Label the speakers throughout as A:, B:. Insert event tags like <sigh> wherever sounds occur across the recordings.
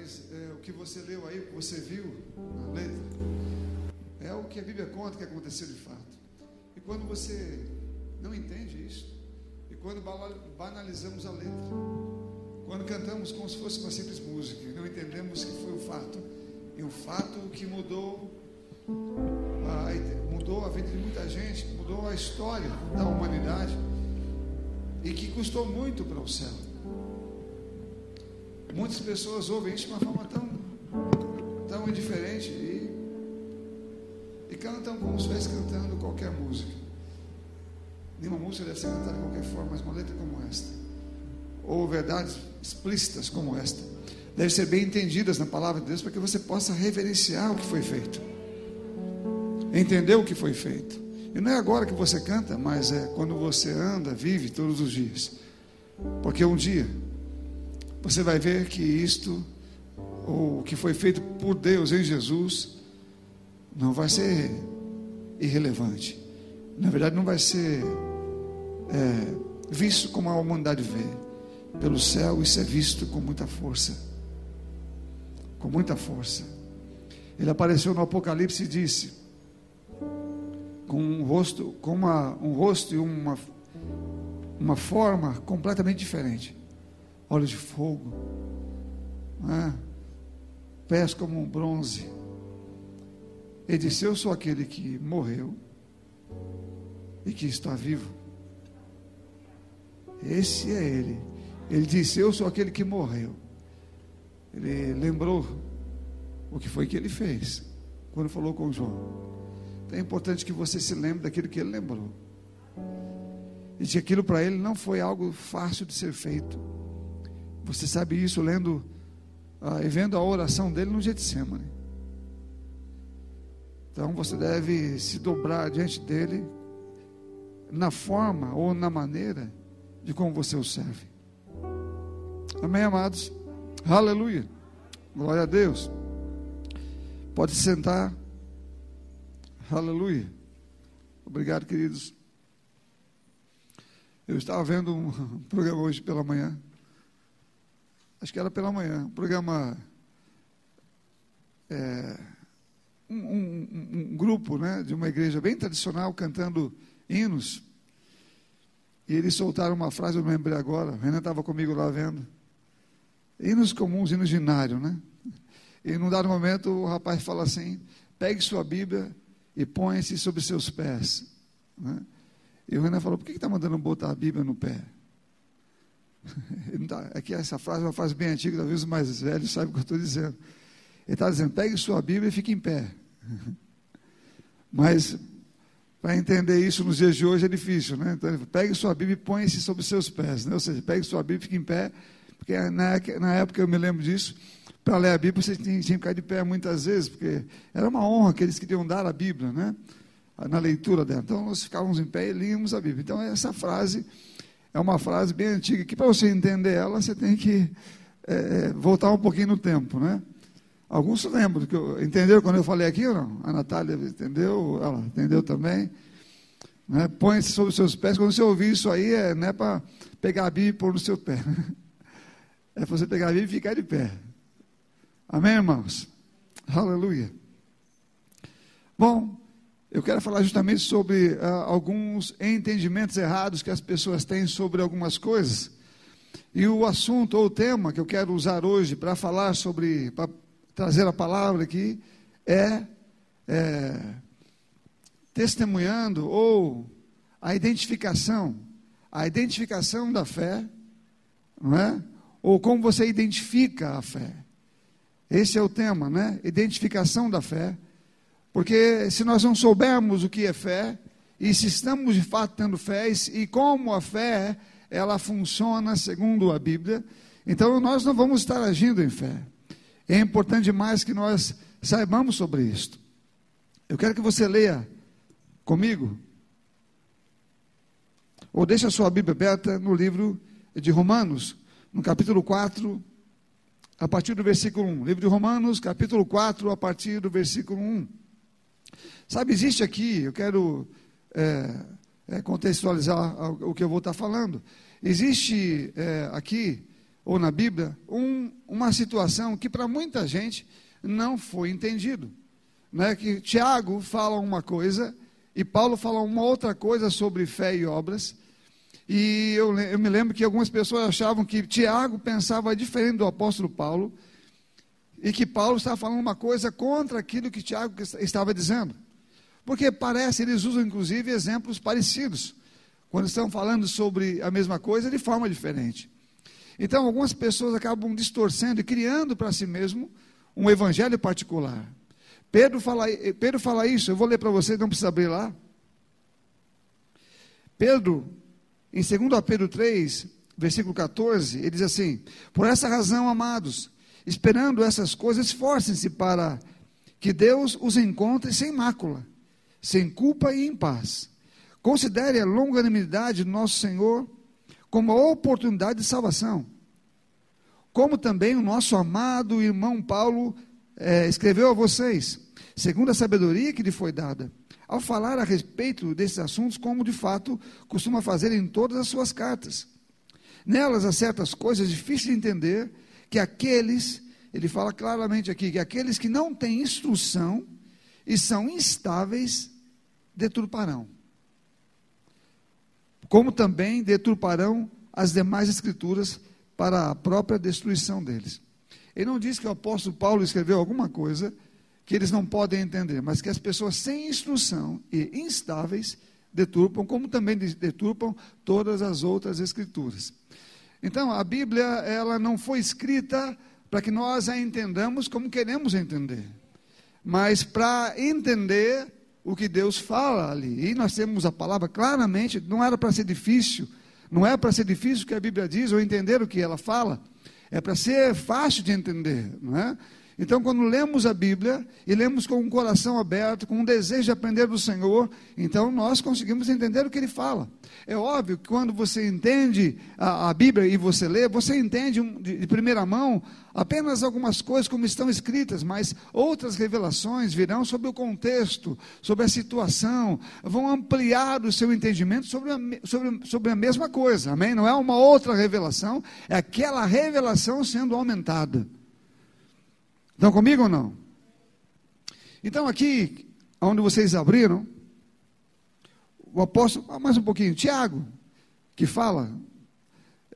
A: mas é, o que você leu aí, o que você viu na letra, é o que a Bíblia conta que aconteceu de fato. E quando você não entende isso, e quando banalizamos a letra, quando cantamos como se fosse uma simples música, e não entendemos que foi um fato, e um fato que mudou a, mudou a vida de muita gente, mudou a história da humanidade, e que custou muito para o céu. Muitas pessoas ouvem isso de uma forma tão, tão indiferente e, e cantam como se estivesse cantando qualquer música. Nenhuma música deve ser cantada de qualquer forma, mas uma letra como esta, ou verdades explícitas como esta, devem ser bem entendidas na palavra de Deus para que você possa reverenciar o que foi feito, entender o que foi feito. E não é agora que você canta, mas é quando você anda, vive todos os dias. Porque um dia você vai ver que isto, o que foi feito por Deus em Jesus, não vai ser irrelevante. Na verdade, não vai ser é, visto como a humanidade vê. Pelo céu, isso é visto com muita força. Com muita força. Ele apareceu no Apocalipse e disse: com um rosto, com uma, um rosto e uma, uma forma completamente diferente. Olhos de fogo, né? pés como um bronze. Ele disse: Eu sou aquele que morreu e que está vivo. Esse é ele. Ele disse: Eu sou aquele que morreu. Ele lembrou o que foi que ele fez quando falou com João. Então é importante que você se lembre daquilo que ele lembrou. E que aquilo para ele não foi algo fácil de ser feito. Você sabe isso lendo ah, e vendo a oração dele no Getsemane. Então você deve se dobrar diante dele na forma ou na maneira de como você o serve. Amém, amados? Aleluia. Glória a Deus. Pode sentar. Aleluia. Obrigado, queridos. Eu estava vendo um <laughs> programa hoje pela manhã. Acho que era pela manhã. Um programa. É, um, um, um, grupo né, de uma igreja bem tradicional cantando hinos. E eles soltaram uma frase, eu não lembrei agora. O Renan estava comigo lá vendo. Hinos comuns, hinos ginários, né? E num dado momento o rapaz fala assim: pegue sua Bíblia e põe-se sobre seus pés. Né? E o Renan falou: por que está mandando botar a Bíblia no pé? <laughs> Tá, é que essa frase é uma frase bem antiga, talvez os mais velhos saibam o que eu estou dizendo. Ele está dizendo: pegue sua Bíblia e fique em pé. <laughs> Mas para entender isso nos dias de hoje é difícil, né? Então, pegue sua Bíblia e põe-se sobre seus pés, né? Ou seja, pegue sua Bíblia e fique em pé, porque na, na época eu me lembro disso, para ler a Bíblia, você tinha, tinha que ficar de pé muitas vezes, porque era uma honra que eles queriam dar a Bíblia, né? Na leitura dela. Então, nós ficávamos em pé e líamos a Bíblia. Então, essa frase é uma frase bem antiga, que para você entender ela, você tem que é, voltar um pouquinho no tempo, né? Alguns lembram, que eu, entenderam quando eu falei aqui ou não? A Natália entendeu, ela entendeu também. Né? Põe-se sobre os seus pés. Quando você ouvir isso aí, é, não é para pegar a Bíblia e pôr no seu pé. <laughs> É para você pegar a Bíblia e ficar de pé. Amém, irmãos? Aleluia. Bom, eu quero falar justamente sobre uh, alguns entendimentos errados que as pessoas têm sobre algumas coisas. E o assunto ou o tema que eu quero usar hoje para falar sobre, para trazer a palavra aqui, é, é testemunhando ou a identificação, a identificação da fé, não é? Ou como você identifica a fé. Esse é o tema, né? Identificação da fé. Porque se nós não soubermos o que é fé, e se estamos de fato tendo fé, e como a fé ela funciona segundo a Bíblia, então nós não vamos estar agindo em fé. É importante demais que nós saibamos sobre isto. Eu quero que você leia comigo, ou deixe a sua Bíblia aberta no livro de Romanos, no capítulo 4, a partir do versículo 1. Livro de Romanos, capítulo 4, a partir do versículo 1. Sabe, existe aqui, eu quero é, é, contextualizar o que eu vou estar falando. Existe é, aqui, ou na Bíblia, um, uma situação que para muita gente não foi entendido. Né? Que Tiago fala uma coisa e Paulo fala uma outra coisa sobre fé e obras. E eu, eu me lembro que algumas pessoas achavam que Tiago pensava diferente do apóstolo Paulo e que Paulo estava falando uma coisa contra aquilo que Tiago estava dizendo. Porque parece, eles usam inclusive exemplos parecidos, quando estão falando sobre a mesma coisa de forma diferente. Então, algumas pessoas acabam distorcendo e criando para si mesmo um evangelho particular. Pedro fala, Pedro fala isso, eu vou ler para vocês, não precisa abrir lá. Pedro, em 2 Pedro 3, versículo 14, ele diz assim: Por essa razão, amados, esperando essas coisas, esforcem-se para que Deus os encontre sem mácula, sem culpa e em paz. Considere a longanimidade do nosso Senhor como a oportunidade de salvação. Como também o nosso amado irmão Paulo é, escreveu a vocês, segundo a sabedoria que lhe foi dada, ao falar a respeito desses assuntos, como de fato costuma fazer em todas as suas cartas. Nelas há certas coisas difíceis de entender, que aqueles, ele fala claramente aqui, que aqueles que não têm instrução e são instáveis, deturparão como também deturparão as demais escrituras para a própria destruição deles. Ele não diz que o apóstolo Paulo escreveu alguma coisa que eles não podem entender, mas que as pessoas sem instrução e instáveis deturpam, como também deturpam todas as outras escrituras. Então, a Bíblia, ela não foi escrita para que nós a entendamos como queremos entender, mas para entender o que Deus fala ali. E nós temos a palavra claramente, não era para ser difícil, não é para ser difícil o que a Bíblia diz ou entender o que ela fala, é para ser fácil de entender, não é? Então, quando lemos a Bíblia e lemos com um coração aberto, com um desejo de aprender do Senhor, então nós conseguimos entender o que ele fala. É óbvio que quando você entende a, a Bíblia e você lê, você entende de, de primeira mão apenas algumas coisas como estão escritas, mas outras revelações virão sobre o contexto, sobre a situação, vão ampliar o seu entendimento sobre a, sobre, sobre a mesma coisa, amém? Não é uma outra revelação, é aquela revelação sendo aumentada. Estão comigo ou não? Então, aqui, onde vocês abriram, o apóstolo, ah, mais um pouquinho, Tiago, que fala,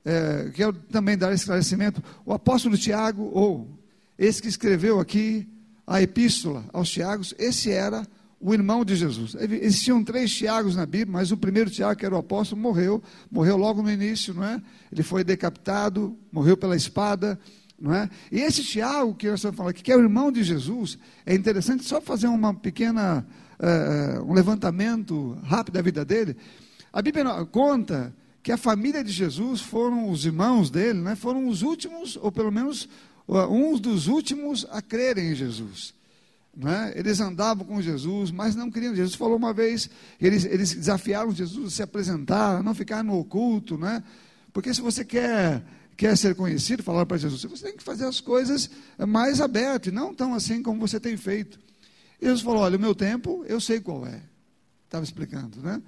A: é, quero também dar esclarecimento, o apóstolo Tiago, ou esse que escreveu aqui a epístola aos Tiagos, esse era o irmão de Jesus. Existiam três Tiagos na Bíblia, mas o primeiro Tiago, que era o apóstolo, morreu, morreu logo no início, não é? Ele foi decapitado, morreu pela espada, não é? E esse Tiago, que falando aqui, que é o irmão de Jesus, é interessante só fazer uma pequena, uh, um levantamento rápido da vida dele. A Bíblia conta que a família de Jesus foram os irmãos dele, né? foram os últimos, ou pelo menos uns dos últimos a crerem em Jesus. É? Eles andavam com Jesus, mas não queriam. Jesus falou uma vez, eles, eles desafiaram Jesus a se apresentar, a não ficar no oculto, né? porque se você quer quer ser conhecido, falar para Jesus, você tem que fazer as coisas mais abertas, não tão assim como você tem feito. E Jesus falou: olha, o meu tempo, eu sei qual é. Estava explicando, né?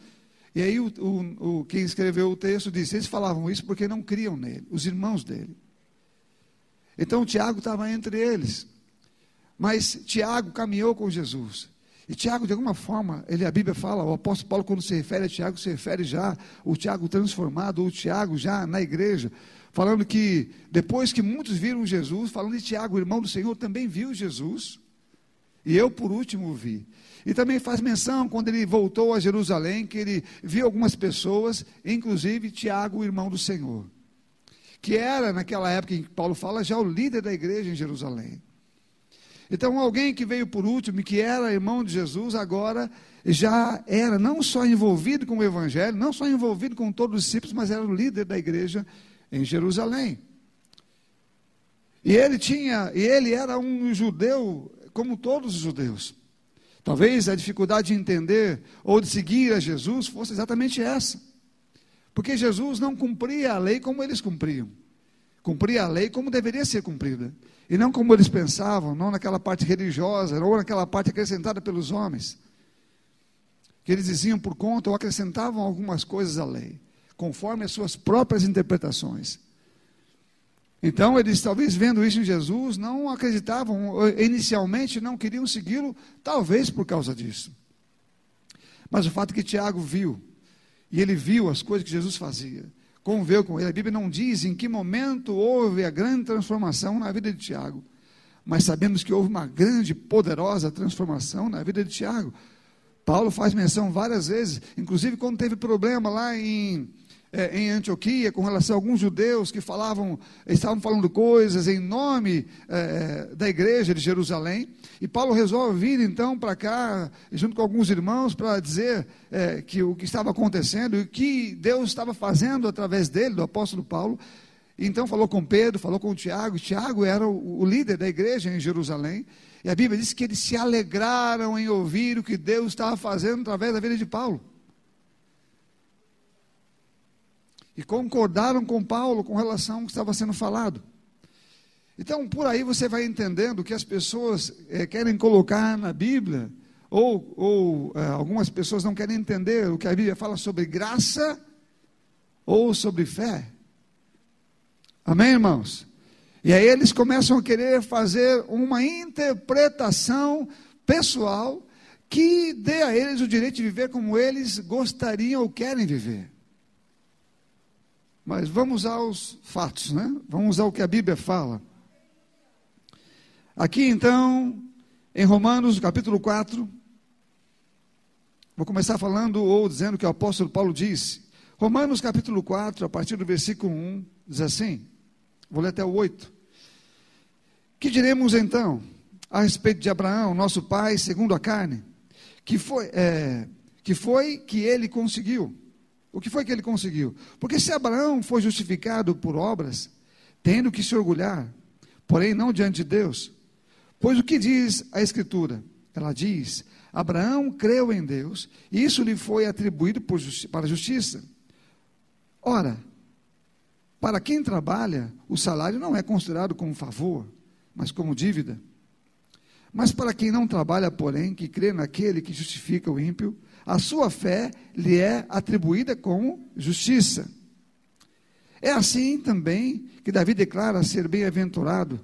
A: E aí o, o, o, quem escreveu o texto disse: eles falavam isso porque não criam nele, os irmãos dele. Então Tiago estava entre eles. Mas Tiago caminhou com Jesus. E Tiago, de alguma forma, ele, a Bíblia fala, o apóstolo Paulo, quando se refere a Tiago, se refere já o Tiago transformado, ou o Tiago já na igreja falando que depois que muitos viram Jesus, falando de Tiago, irmão do Senhor, também viu Jesus, e eu por último vi. E também faz menção quando ele voltou a Jerusalém, que ele viu algumas pessoas, inclusive Tiago, irmão do Senhor, que era naquela época em que Paulo fala já o líder da igreja em Jerusalém. Então, alguém que veio por último, que era irmão de Jesus, agora já era não só envolvido com o Evangelho, não só envolvido com todos os discípulos, mas era o líder da igreja em Jerusalém. E ele tinha, e ele era um judeu como todos os judeus. Talvez a dificuldade de entender ou de seguir a Jesus fosse exatamente essa. Porque Jesus não cumpria a lei como eles cumpriam. Cumpria a lei como deveria ser cumprida. E não como eles pensavam, não naquela parte religiosa, ou naquela parte acrescentada pelos homens. Que eles diziam por conta ou acrescentavam algumas coisas à lei conforme as suas próprias interpretações. Então, eles talvez vendo isso em Jesus, não acreditavam, inicialmente não queriam segui-lo, talvez por causa disso. Mas o fato é que Tiago viu, e ele viu as coisas que Jesus fazia, conviveu com ele. A Bíblia não diz em que momento houve a grande transformação na vida de Tiago, mas sabemos que houve uma grande, poderosa transformação na vida de Tiago. Paulo faz menção várias vezes, inclusive quando teve problema lá em é, em Antioquia com relação a alguns judeus que falavam, estavam falando coisas em nome é, da igreja de Jerusalém. E Paulo resolve vir então para cá, junto com alguns irmãos, para dizer é, que o que estava acontecendo e o que Deus estava fazendo através dele, do apóstolo Paulo. Então falou com Pedro, falou com Tiago. Tiago era o, o líder da igreja em Jerusalém. E a Bíblia diz que eles se alegraram em ouvir o que Deus estava fazendo através da vida de Paulo. E concordaram com Paulo com relação ao que estava sendo falado. Então, por aí você vai entendendo que as pessoas é, querem colocar na Bíblia, ou, ou é, algumas pessoas não querem entender o que a Bíblia fala sobre graça ou sobre fé. Amém, irmãos? E aí eles começam a querer fazer uma interpretação pessoal que dê a eles o direito de viver como eles gostariam ou querem viver. Mas vamos aos fatos, né? Vamos ao que a Bíblia fala. Aqui então, em Romanos capítulo 4, vou começar falando ou dizendo que o apóstolo Paulo disse. Romanos capítulo 4, a partir do versículo 1, diz assim: vou ler até o 8. Que diremos então a respeito de Abraão, nosso pai, segundo a carne, que foi, é, que foi que ele conseguiu? O que foi que ele conseguiu? Porque se Abraão foi justificado por obras, tendo que se orgulhar, porém não diante de Deus. Pois o que diz a Escritura? Ela diz: Abraão creu em Deus, e isso lhe foi atribuído justi para justiça. Ora, para quem trabalha, o salário não é considerado como favor, mas como dívida. Mas para quem não trabalha, porém, que crê naquele que justifica o ímpio, a sua fé lhe é atribuída como justiça. É assim também que Davi declara ser bem-aventurado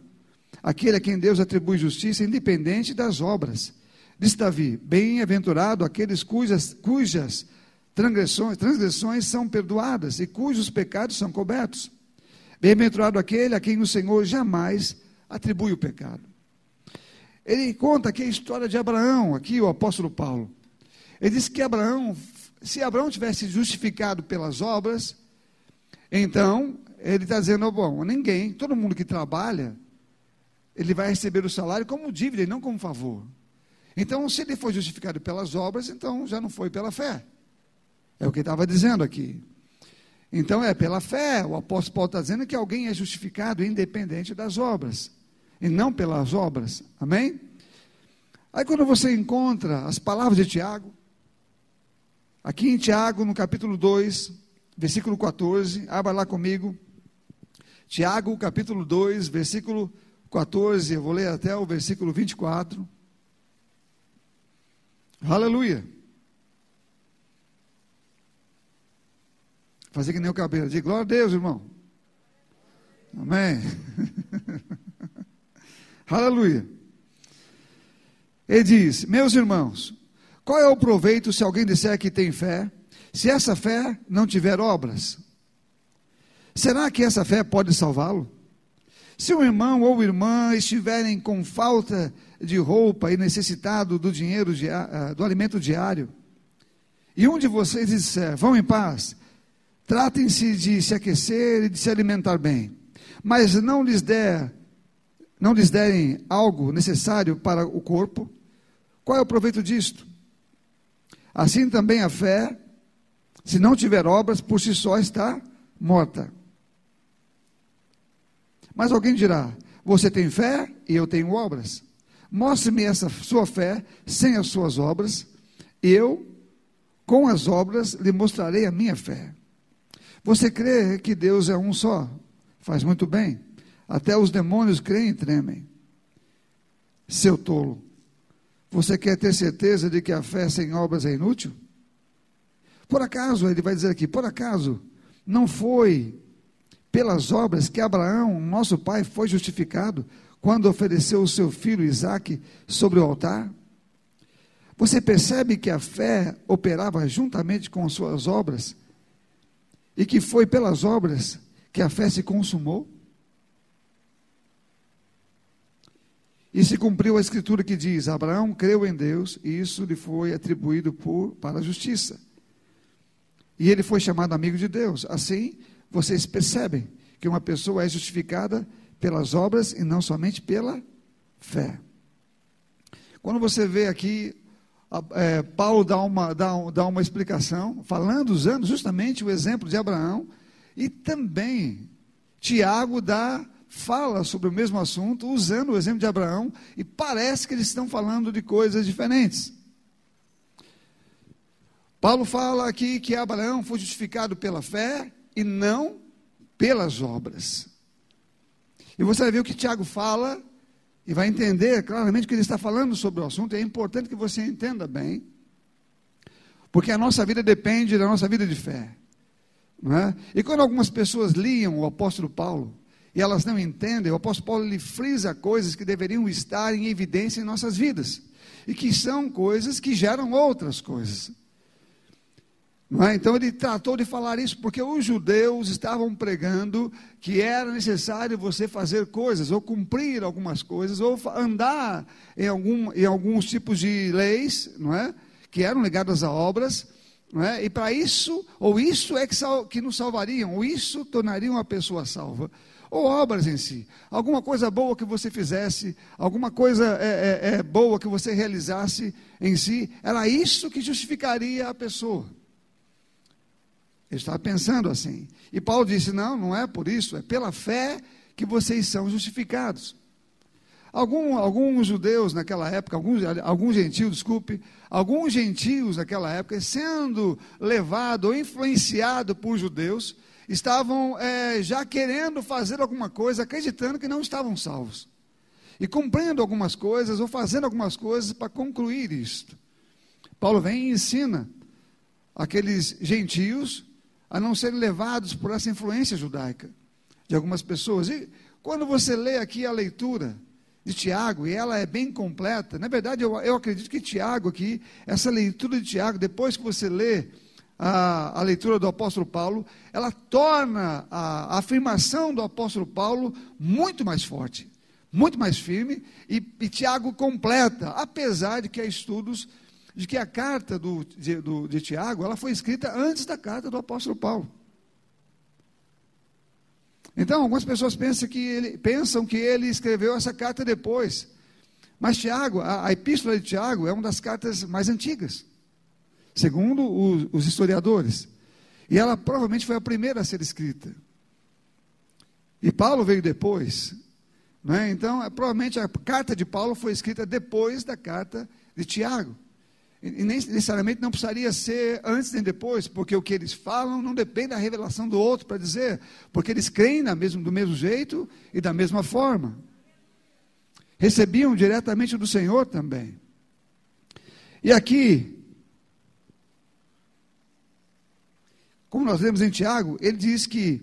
A: aquele a quem Deus atribui justiça, independente das obras. Diz Davi: Bem-aventurado aqueles cujas, cujas transgressões, transgressões são perdoadas e cujos pecados são cobertos. Bem-aventurado aquele a quem o Senhor jamais atribui o pecado. Ele conta aqui a história de Abraão, aqui o apóstolo Paulo. Ele diz que Abraão, se Abraão tivesse justificado pelas obras, então ele está dizendo: bom, ninguém, todo mundo que trabalha, ele vai receber o salário como dívida e não como favor. Então, se ele foi justificado pelas obras, então já não foi pela fé. É o que estava dizendo aqui. Então é pela fé. O apóstolo Paulo está dizendo que alguém é justificado independente das obras, e não pelas obras. Amém? Aí quando você encontra as palavras de Tiago, Aqui em Tiago, no capítulo 2, versículo 14, abra lá comigo. Tiago, capítulo 2, versículo 14, eu vou ler até o versículo 24. Aleluia. Fazer que nem o cabelo. Diga glória a Deus, irmão. Amém. <laughs> Aleluia. Ele diz: Meus irmãos, qual é o proveito se alguém disser que tem fé, se essa fé não tiver obras? Será que essa fé pode salvá-lo? Se um irmão ou irmã estiverem com falta de roupa e necessitado do dinheiro, ah, do alimento diário, e um de vocês disser, vão em paz, tratem-se de se aquecer e de se alimentar bem, mas não lhes der, não lhes derem algo necessário para o corpo, qual é o proveito disto? Assim também a fé, se não tiver obras, por si só está morta. Mas alguém dirá: Você tem fé e eu tenho obras. Mostre-me essa sua fé sem as suas obras, eu, com as obras, lhe mostrarei a minha fé. Você crê que Deus é um só? Faz muito bem. Até os demônios creem e tremem. Seu tolo. Você quer ter certeza de que a fé sem obras é inútil? Por acaso, ele vai dizer aqui, por acaso, não foi pelas obras que Abraão, nosso pai, foi justificado quando ofereceu o seu filho Isaque sobre o altar? Você percebe que a fé operava juntamente com suas obras e que foi pelas obras que a fé se consumou? E se cumpriu a escritura que diz: Abraão creu em Deus e isso lhe foi atribuído por, para a justiça. E ele foi chamado amigo de Deus. Assim, vocês percebem que uma pessoa é justificada pelas obras e não somente pela fé. Quando você vê aqui, é, Paulo dá uma, dá, dá uma explicação, falando, usando justamente o exemplo de Abraão, e também Tiago dá fala sobre o mesmo assunto, usando o exemplo de Abraão, e parece que eles estão falando de coisas diferentes. Paulo fala aqui que Abraão foi justificado pela fé e não pelas obras. E você vai ver o que Tiago fala e vai entender claramente que ele está falando sobre o assunto. É importante que você entenda bem, porque a nossa vida depende da nossa vida de fé. É? E quando algumas pessoas liam o apóstolo Paulo, e elas não entendem, o apóstolo Paulo lhe frisa coisas que deveriam estar em evidência em nossas vidas, e que são coisas que geram outras coisas. É? Então ele tratou de falar isso porque os judeus estavam pregando que era necessário você fazer coisas, ou cumprir algumas coisas, ou andar em, algum, em alguns tipos de leis, não é? que eram ligadas a obras, é? e para isso, ou isso é que, sal, que nos salvariam, ou isso tornaria uma pessoa salva ou obras em si. Alguma coisa boa que você fizesse, alguma coisa é, é, é boa que você realizasse em si, era isso que justificaria a pessoa. Ele estava pensando assim. E Paulo disse: não, não é por isso, é pela fé que vocês são justificados. Algum, alguns judeus naquela época, alguns, alguns gentios, desculpe, alguns gentios naquela época, sendo levado ou influenciado por judeus, estavam é, já querendo fazer alguma coisa, acreditando que não estavam salvos. E cumprindo algumas coisas, ou fazendo algumas coisas para concluir isto. Paulo vem e ensina aqueles gentios a não serem levados por essa influência judaica de algumas pessoas. E quando você lê aqui a leitura de Tiago, e ela é bem completa, na verdade eu, eu acredito que Tiago aqui, essa leitura de Tiago, depois que você lê a, a leitura do apóstolo Paulo, ela torna a, a afirmação do apóstolo Paulo muito mais forte, muito mais firme, e, e Tiago completa, apesar de que há estudos de que a carta do, de, do, de Tiago, ela foi escrita antes da carta do apóstolo Paulo. Então, algumas pessoas pensam que ele, pensam que ele escreveu essa carta depois. Mas Tiago, a, a epístola de Tiago é uma das cartas mais antigas segundo os, historiadores. E ela provavelmente foi a primeira a ser escrita. E Paulo veio depois. Né? Então, é, provavelmente a carta de Paulo foi escrita depois da carta de Tiago. E, e nem necessariamente não precisaria ser antes nem depois, porque o que eles falam não depende da revelação do outro para dizer, porque eles creem na mesmo, do mesmo jeito e da mesma forma. Recebiam diretamente do Senhor também. E aqui, Como nós lemos em Tiago, ele diz que,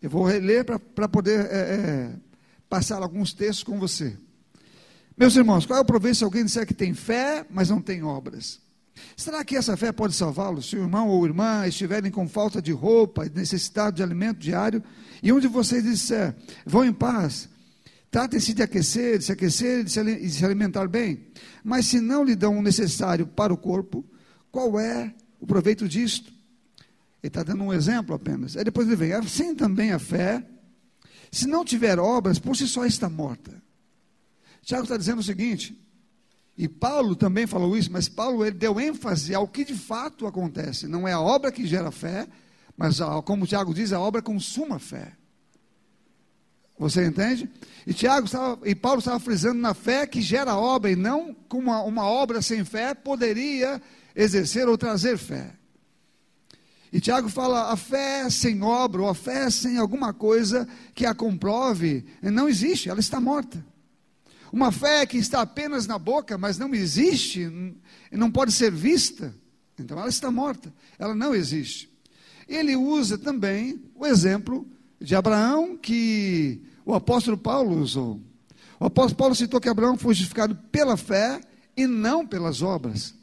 A: eu vou reler para poder é, é, passar alguns textos com você. Meus irmãos, qual é o proveito se alguém disser que tem fé, mas não tem obras? Será que essa fé pode salvá-lo se o irmão ou irmã estiverem com falta de roupa necessidade de alimento diário? E um de vocês disser, vão em paz, tratem-se de aquecer, de se aquecer e de se alimentar bem. Mas se não lhe dão o necessário para o corpo, qual é o proveito disto? Ele está dando um exemplo apenas. Aí depois ele vem, assim também a fé, se não tiver obras, por si só está morta. Tiago está dizendo o seguinte, e Paulo também falou isso, mas Paulo ele deu ênfase ao que de fato acontece. Não é a obra que gera fé, mas como Tiago diz, a obra consuma fé. Você entende? E Tiago estava, e Paulo estava frisando na fé que gera obra e não como uma, uma obra sem fé poderia exercer ou trazer fé. E Tiago fala: a fé sem obra, ou a fé sem alguma coisa que a comprove, não existe, ela está morta. Uma fé que está apenas na boca, mas não existe, não pode ser vista, então ela está morta, ela não existe. Ele usa também o exemplo de Abraão que o apóstolo Paulo usou. O apóstolo Paulo citou que Abraão foi justificado pela fé e não pelas obras.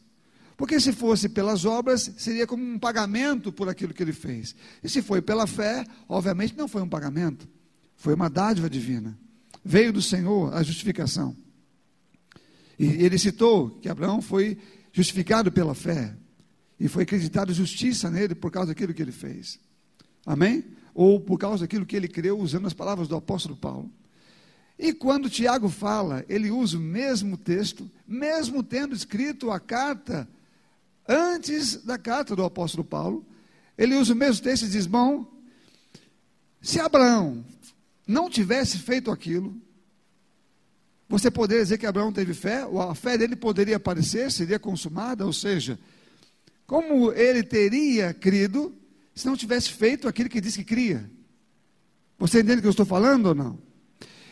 A: Porque se fosse pelas obras, seria como um pagamento por aquilo que ele fez. E se foi pela fé, obviamente não foi um pagamento, foi uma dádiva divina. Veio do Senhor a justificação. E ele citou que Abraão foi justificado pela fé e foi acreditado justiça nele por causa daquilo que ele fez. Amém? Ou por causa daquilo que ele creu, usando as palavras do apóstolo Paulo. E quando Tiago fala, ele usa o mesmo texto, mesmo tendo escrito a carta antes da carta do apóstolo Paulo, ele usa o mesmo texto e diz: Bom, se Abraão não tivesse feito aquilo, você poderia dizer que Abraão teve fé, a fé dele poderia aparecer, seria consumada, ou seja, como ele teria crido se não tivesse feito aquilo que diz que cria? Você entende o que eu estou falando ou não?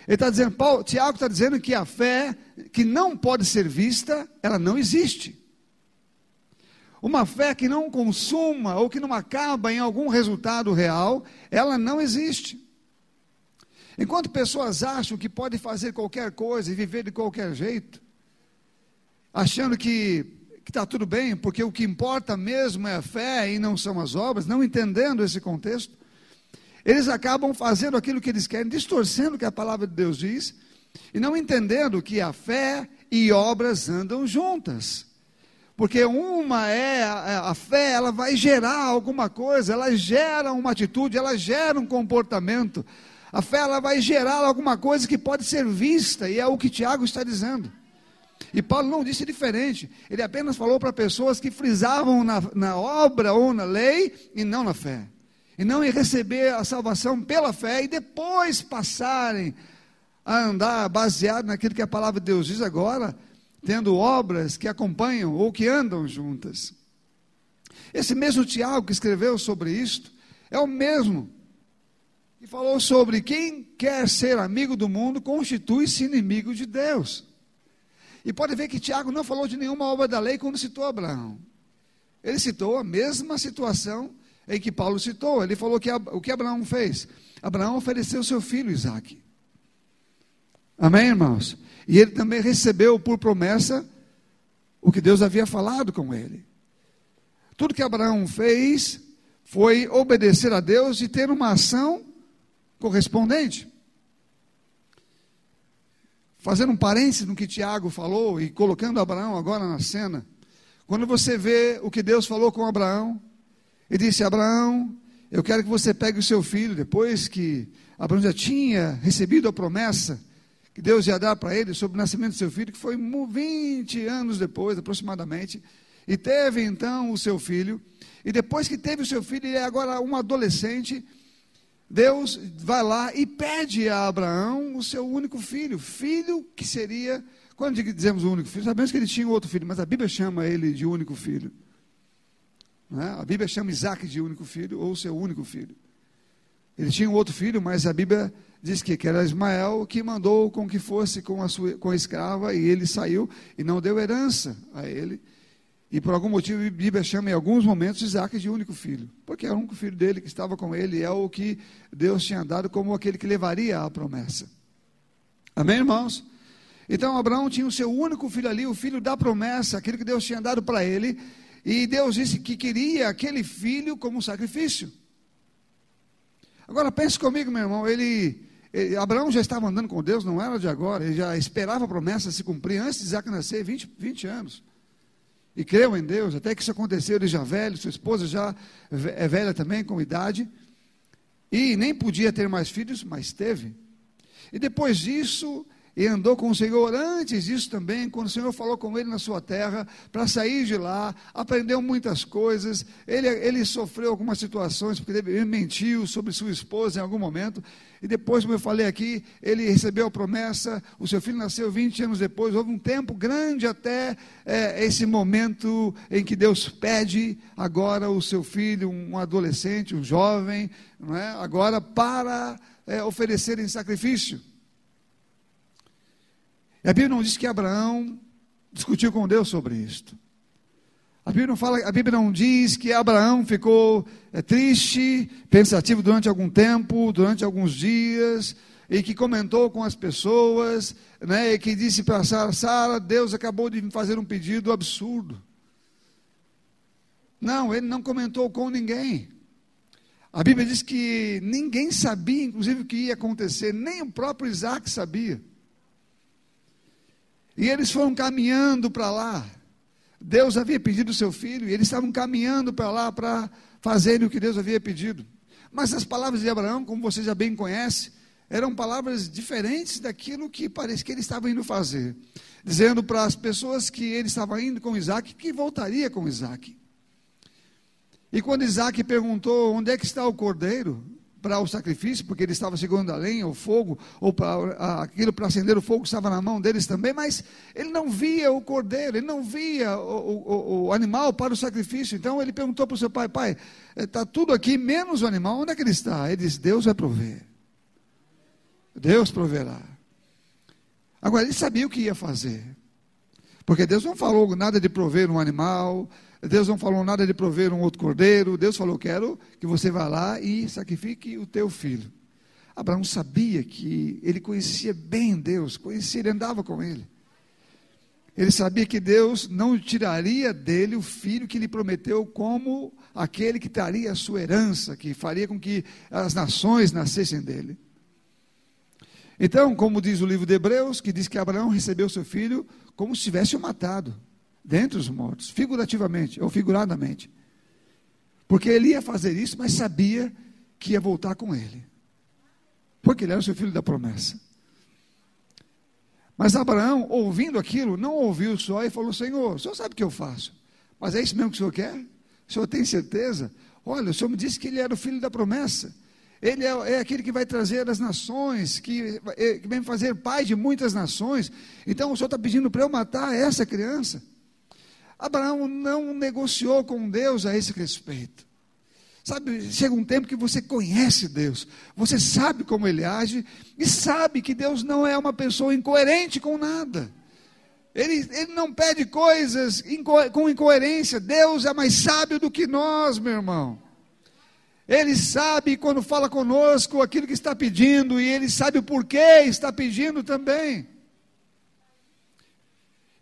A: Ele está dizendo, Paulo, Tiago está dizendo que a fé que não pode ser vista, ela não existe. Uma fé que não consuma ou que não acaba em algum resultado real, ela não existe. Enquanto pessoas acham que podem fazer qualquer coisa e viver de qualquer jeito, achando que está tudo bem, porque o que importa mesmo é a fé e não são as obras, não entendendo esse contexto, eles acabam fazendo aquilo que eles querem, distorcendo o que a palavra de Deus diz, e não entendendo que a fé e obras andam juntas. Porque uma é a, a, fé, ela vai gerar alguma coisa, ela gera uma atitude, ela gera um comportamento. A fé ela vai gerar alguma coisa que pode ser vista, e é o que Tiago está dizendo. E Paulo não disse diferente, ele apenas falou para pessoas que frisavam na, na obra ou na lei e não na fé. E não em receber a salvação pela fé e depois passarem a andar baseado naquilo que a palavra de Deus diz agora, tendo obras que acompanham ou que andam juntas. Esse mesmo Tiago que escreveu sobre isto é o mesmo que falou sobre quem quer ser amigo do mundo constitui-se inimigo de Deus. E pode ver que Tiago não falou de nenhuma obra da lei quando citou Abraão. Ele citou a mesma situação em que Paulo citou. Ele falou que o que Abraão fez? Abraão ofereceu seu filho Isaque. Amém, irmãos? E ele também recebeu por promessa o que Deus havia falado com ele. Tudo que Abraão fez foi obedecer a Deus e ter uma ação correspondente. Fazendo um parênteses no que Tiago falou e colocando Abraão agora na cena, quando você vê o que Deus falou com Abraão, ele disse: Abraão, eu quero que você pegue o seu filho, depois que Abraão já tinha recebido a promessa que Deus ia dar para ele sobre o nascimento do seu filho, que foi 20 anos depois, aproximadamente, e teve então o seu filho, e depois que teve o seu filho, ele é agora um adolescente, Deus vai lá e pede a Abraão o seu único filho, filho que seria, quando dizemos o único filho, sabemos que ele tinha outro filho, mas a Bíblia chama ele de único filho. É? A Bíblia chama Isaac de único filho, ou seu único filho. Ele tinha um outro filho, mas a Bíblia diz que, que era Ismael que mandou com que fosse com a, sua, com a escrava e ele saiu e não deu herança a ele. E por algum motivo a Bíblia chama em alguns momentos Isaac de único filho, porque era o único filho dele que estava com ele, e é o que Deus tinha dado como aquele que levaria a promessa. Amém, irmãos? Então Abraão tinha o seu único filho ali, o filho da promessa, aquele que Deus tinha dado para ele, e Deus disse que queria aquele filho como sacrifício. Agora pense comigo, meu irmão, ele Abraão já estava andando com Deus, não era de agora, ele já esperava a promessa se cumprir antes de Isaac nascer, 20, 20 anos. E creu em Deus, até que isso aconteceu, ele já velho, sua esposa já é velha também, com idade, e nem podia ter mais filhos, mas teve. E depois disso, e andou com o Senhor antes disso também, quando o Senhor falou com ele na sua terra, para sair de lá, aprendeu muitas coisas, ele, ele sofreu algumas situações, porque ele mentiu sobre sua esposa em algum momento, e depois, como eu falei aqui, ele recebeu a promessa, o seu filho nasceu 20 anos depois, houve um tempo grande até é, esse momento em que Deus pede agora o seu filho, um adolescente, um jovem, não é? agora para é, oferecer em sacrifício. E a Bíblia não diz que Abraão discutiu com Deus sobre isto. A Bíblia não fala, a Bíblia não diz que Abraão ficou é, triste, pensativo durante algum tempo, durante alguns dias, e que comentou com as pessoas, né, e que disse para Sara, Sara, Deus acabou de me fazer um pedido absurdo. Não, ele não comentou com ninguém. A Bíblia diz que ninguém sabia, inclusive, o que ia acontecer, nem o próprio Isaac sabia. E eles foram caminhando para lá. Deus havia pedido o seu filho, e eles estavam caminhando para lá para fazerem o que Deus havia pedido. Mas as palavras de Abraão, como você já bem conhece, eram palavras diferentes daquilo que parece que ele estava indo fazer. Dizendo para as pessoas que ele estava indo com Isaac, que voltaria com Isaac. E quando Isaac perguntou onde é que está o cordeiro para o sacrifício, porque ele estava segurando a lenha, o fogo, ou para, aquilo para acender o fogo estava na mão deles também, mas ele não via o cordeiro, ele não via o, o, o animal para o sacrifício. Então ele perguntou para o seu pai: Pai, está tudo aqui menos o animal, onde é que ele está? Ele disse: Deus vai prover. Deus proverá. Agora, ele sabia o que ia fazer. Porque Deus não falou nada de prover um animal, Deus não falou nada de prover um outro cordeiro. Deus falou: Quero que você vá lá e sacrifique o teu filho. Abraão sabia que ele conhecia bem Deus, conhecia, ele andava com ele. Ele sabia que Deus não tiraria dele o filho que lhe prometeu como aquele que traria a sua herança, que faria com que as nações nascessem dele. Então, como diz o livro de Hebreus, que diz que Abraão recebeu seu filho como se tivesse o matado, dentre os mortos, figurativamente ou figuradamente. Porque ele ia fazer isso, mas sabia que ia voltar com ele. Porque ele era o seu filho da promessa. Mas Abraão, ouvindo aquilo, não ouviu só e falou: Senhor, o senhor sabe o que eu faço, mas é isso mesmo que o senhor quer? O senhor tem certeza? Olha, o senhor me disse que ele era o filho da promessa. Ele é, é, aquele que vai trazer as nações, que, é, que vem fazer pai de muitas nações. Então o Senhor está pedindo para eu matar essa criança. Abraão não negociou com Deus a esse respeito. Sabe, chega um tempo que você conhece Deus, você sabe como Ele age e sabe que Deus não é uma pessoa incoerente com nada. Ele, ele não pede coisas inco com incoerência. Deus é mais sábio do que nós, meu irmão. Ele sabe quando fala conosco aquilo que está pedindo e ele sabe o porquê está pedindo também.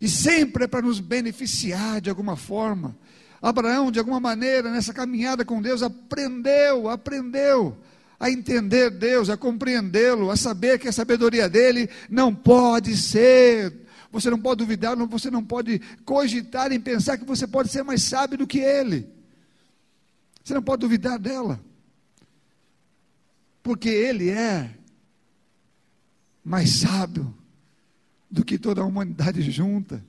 A: E sempre é para nos beneficiar de alguma forma. Abraão, de alguma maneira, nessa caminhada com Deus, aprendeu, aprendeu a entender Deus, a compreendê-lo, a saber que a sabedoria dele não pode ser. Você não pode duvidar, você não pode cogitar em pensar que você pode ser mais sábio do que ele. Você não pode duvidar dela. Porque ele é mais sábio do que toda a humanidade <laughs> junta.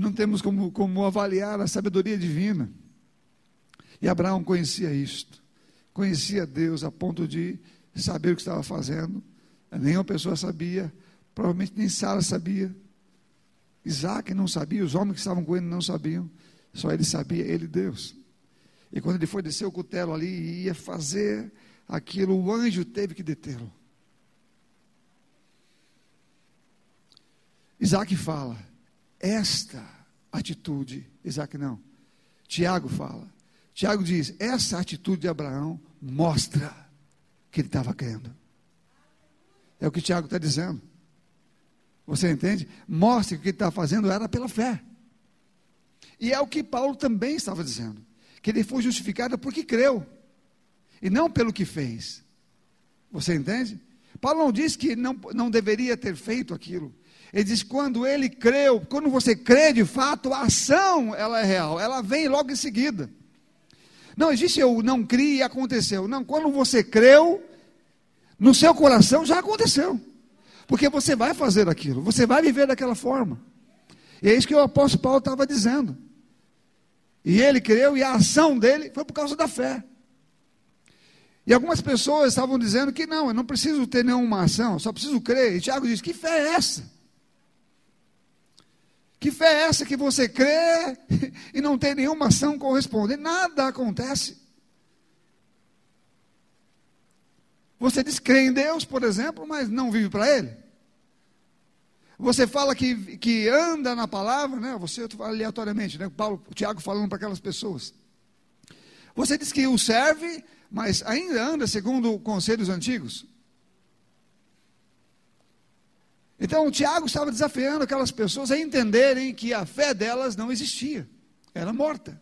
A: Não temos como, como avaliar a sabedoria divina. E Abraão conhecia isto. Conhecia Deus a ponto de saber o que estava fazendo. Nenhuma pessoa sabia. Provavelmente nem Sara sabia. Isaac não sabia. Os homens que estavam com ele não sabiam. Só ele sabia, ele Deus. E quando ele foi descer o cutelo ali e ia fazer aquilo, o anjo teve que detê-lo. Isaac fala, esta atitude, Isaac não, Tiago fala. Tiago diz: essa atitude de Abraão mostra que ele estava crendo. É o que Tiago está dizendo. Você entende? Mostra que o que ele estava fazendo era pela fé. E é o que Paulo também estava dizendo que ele foi justificado porque creu, e não pelo que fez. Você entende? Paulo não diz que não, não deveria ter feito aquilo. Ele diz quando ele creu, quando você crê de fato, a ação ela é real, ela vem logo em seguida. Não existe eu não criei e aconteceu. Não, quando você creu, no seu coração já aconteceu. Porque você vai fazer aquilo, você vai viver daquela forma. E é isso que o apóstolo Paulo estava dizendo. E ele creu, e a ação dele foi por causa da fé. E algumas pessoas estavam dizendo que não, eu não preciso ter nenhuma ação, só preciso crer. E Tiago diz: que fé é essa? Que fé é essa que você crê <laughs> e não tem nenhuma ação correspondente? Nada acontece. Você diz crer em Deus, por exemplo, mas não vive para Ele. você fala que, que anda na palavra, né? Você aleatoriamente, né? Paulo, Tiago falando para aquelas pessoas. Você diz que o serve, mas ainda anda segundo conselhos antigos. Então, o Tiago estava desafiando aquelas pessoas a entenderem que a fé delas não existia, era morta.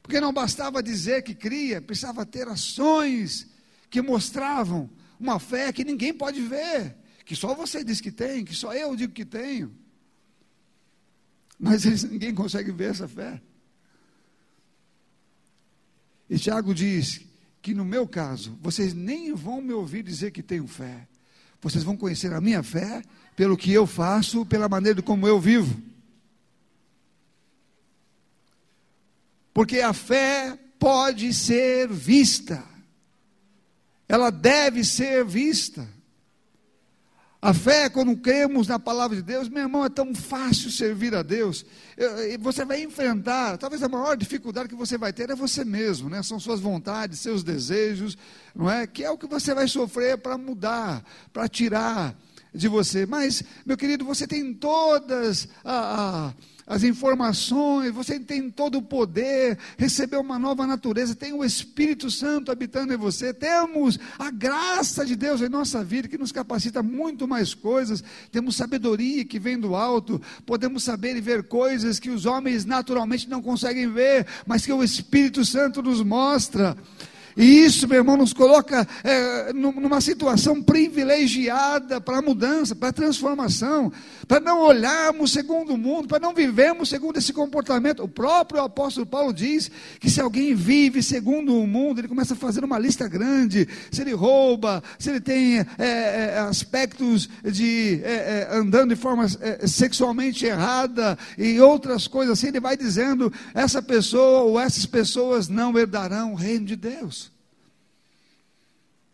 A: Porque não bastava dizer que cria, precisava ter ações que mostravam uma fé que ninguém pode ver, que só você diz que tem, que só eu digo que tenho. Mas <laughs> ninguém consegue ver essa fé. E Tiago diz que no meu caso, vocês nem vão me ouvir dizer que tenho fé. Vocês vão conhecer a minha fé pelo que eu faço, pela maneira como eu vivo. Porque a fé pode ser vista, ela deve ser vista. A fé, quando cremos na palavra de Deus, meu irmão, é tão fácil servir a Deus. Você vai enfrentar, talvez a maior dificuldade que você vai ter é você mesmo, né? São suas vontades, seus desejos, não é? Que é o que você vai sofrer para mudar, para tirar de você. Mas, meu querido, você tem todas a as informações, você tem todo o poder, recebeu uma nova natureza, tem o Espírito Santo habitando em você, temos a graça de Deus em nossa vida que nos capacita muito mais coisas, temos sabedoria que vem do alto, podemos saber e ver coisas que os homens naturalmente não conseguem ver, mas que o Espírito Santo nos mostra. E isso, meu irmão, nos coloca é, numa situação privilegiada para a mudança, para a transformação, para não olharmos segundo o mundo, para não vivermos segundo esse comportamento. O próprio apóstolo Paulo diz que se alguém vive segundo o mundo, ele começa a fazer uma lista grande. Se ele rouba, se ele tem é, é, aspectos de é, é, andando de forma é, sexualmente errada e outras coisas assim, ele vai dizendo: essa pessoa ou essas pessoas não herdarão o reino de Deus.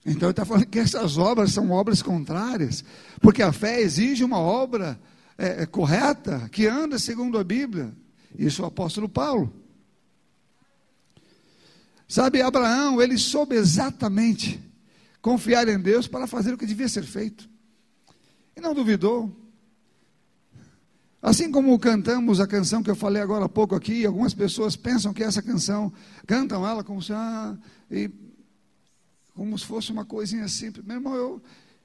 A: Então ele está falando que essas obras são obras contrárias, porque a fé exige uma obra é, é, correta, que anda segundo a Bíblia. Isso é o apóstolo Paulo. Sabe, Abraão, ele soube exatamente confiar em Deus para fazer o que devia ser feito. E não duvidou. Assim como cantamos a canção que eu falei agora há pouco aqui, algumas pessoas pensam que essa canção, cantam ela como se, ah, e como se fosse uma coisinha simples. Meu irmão, eu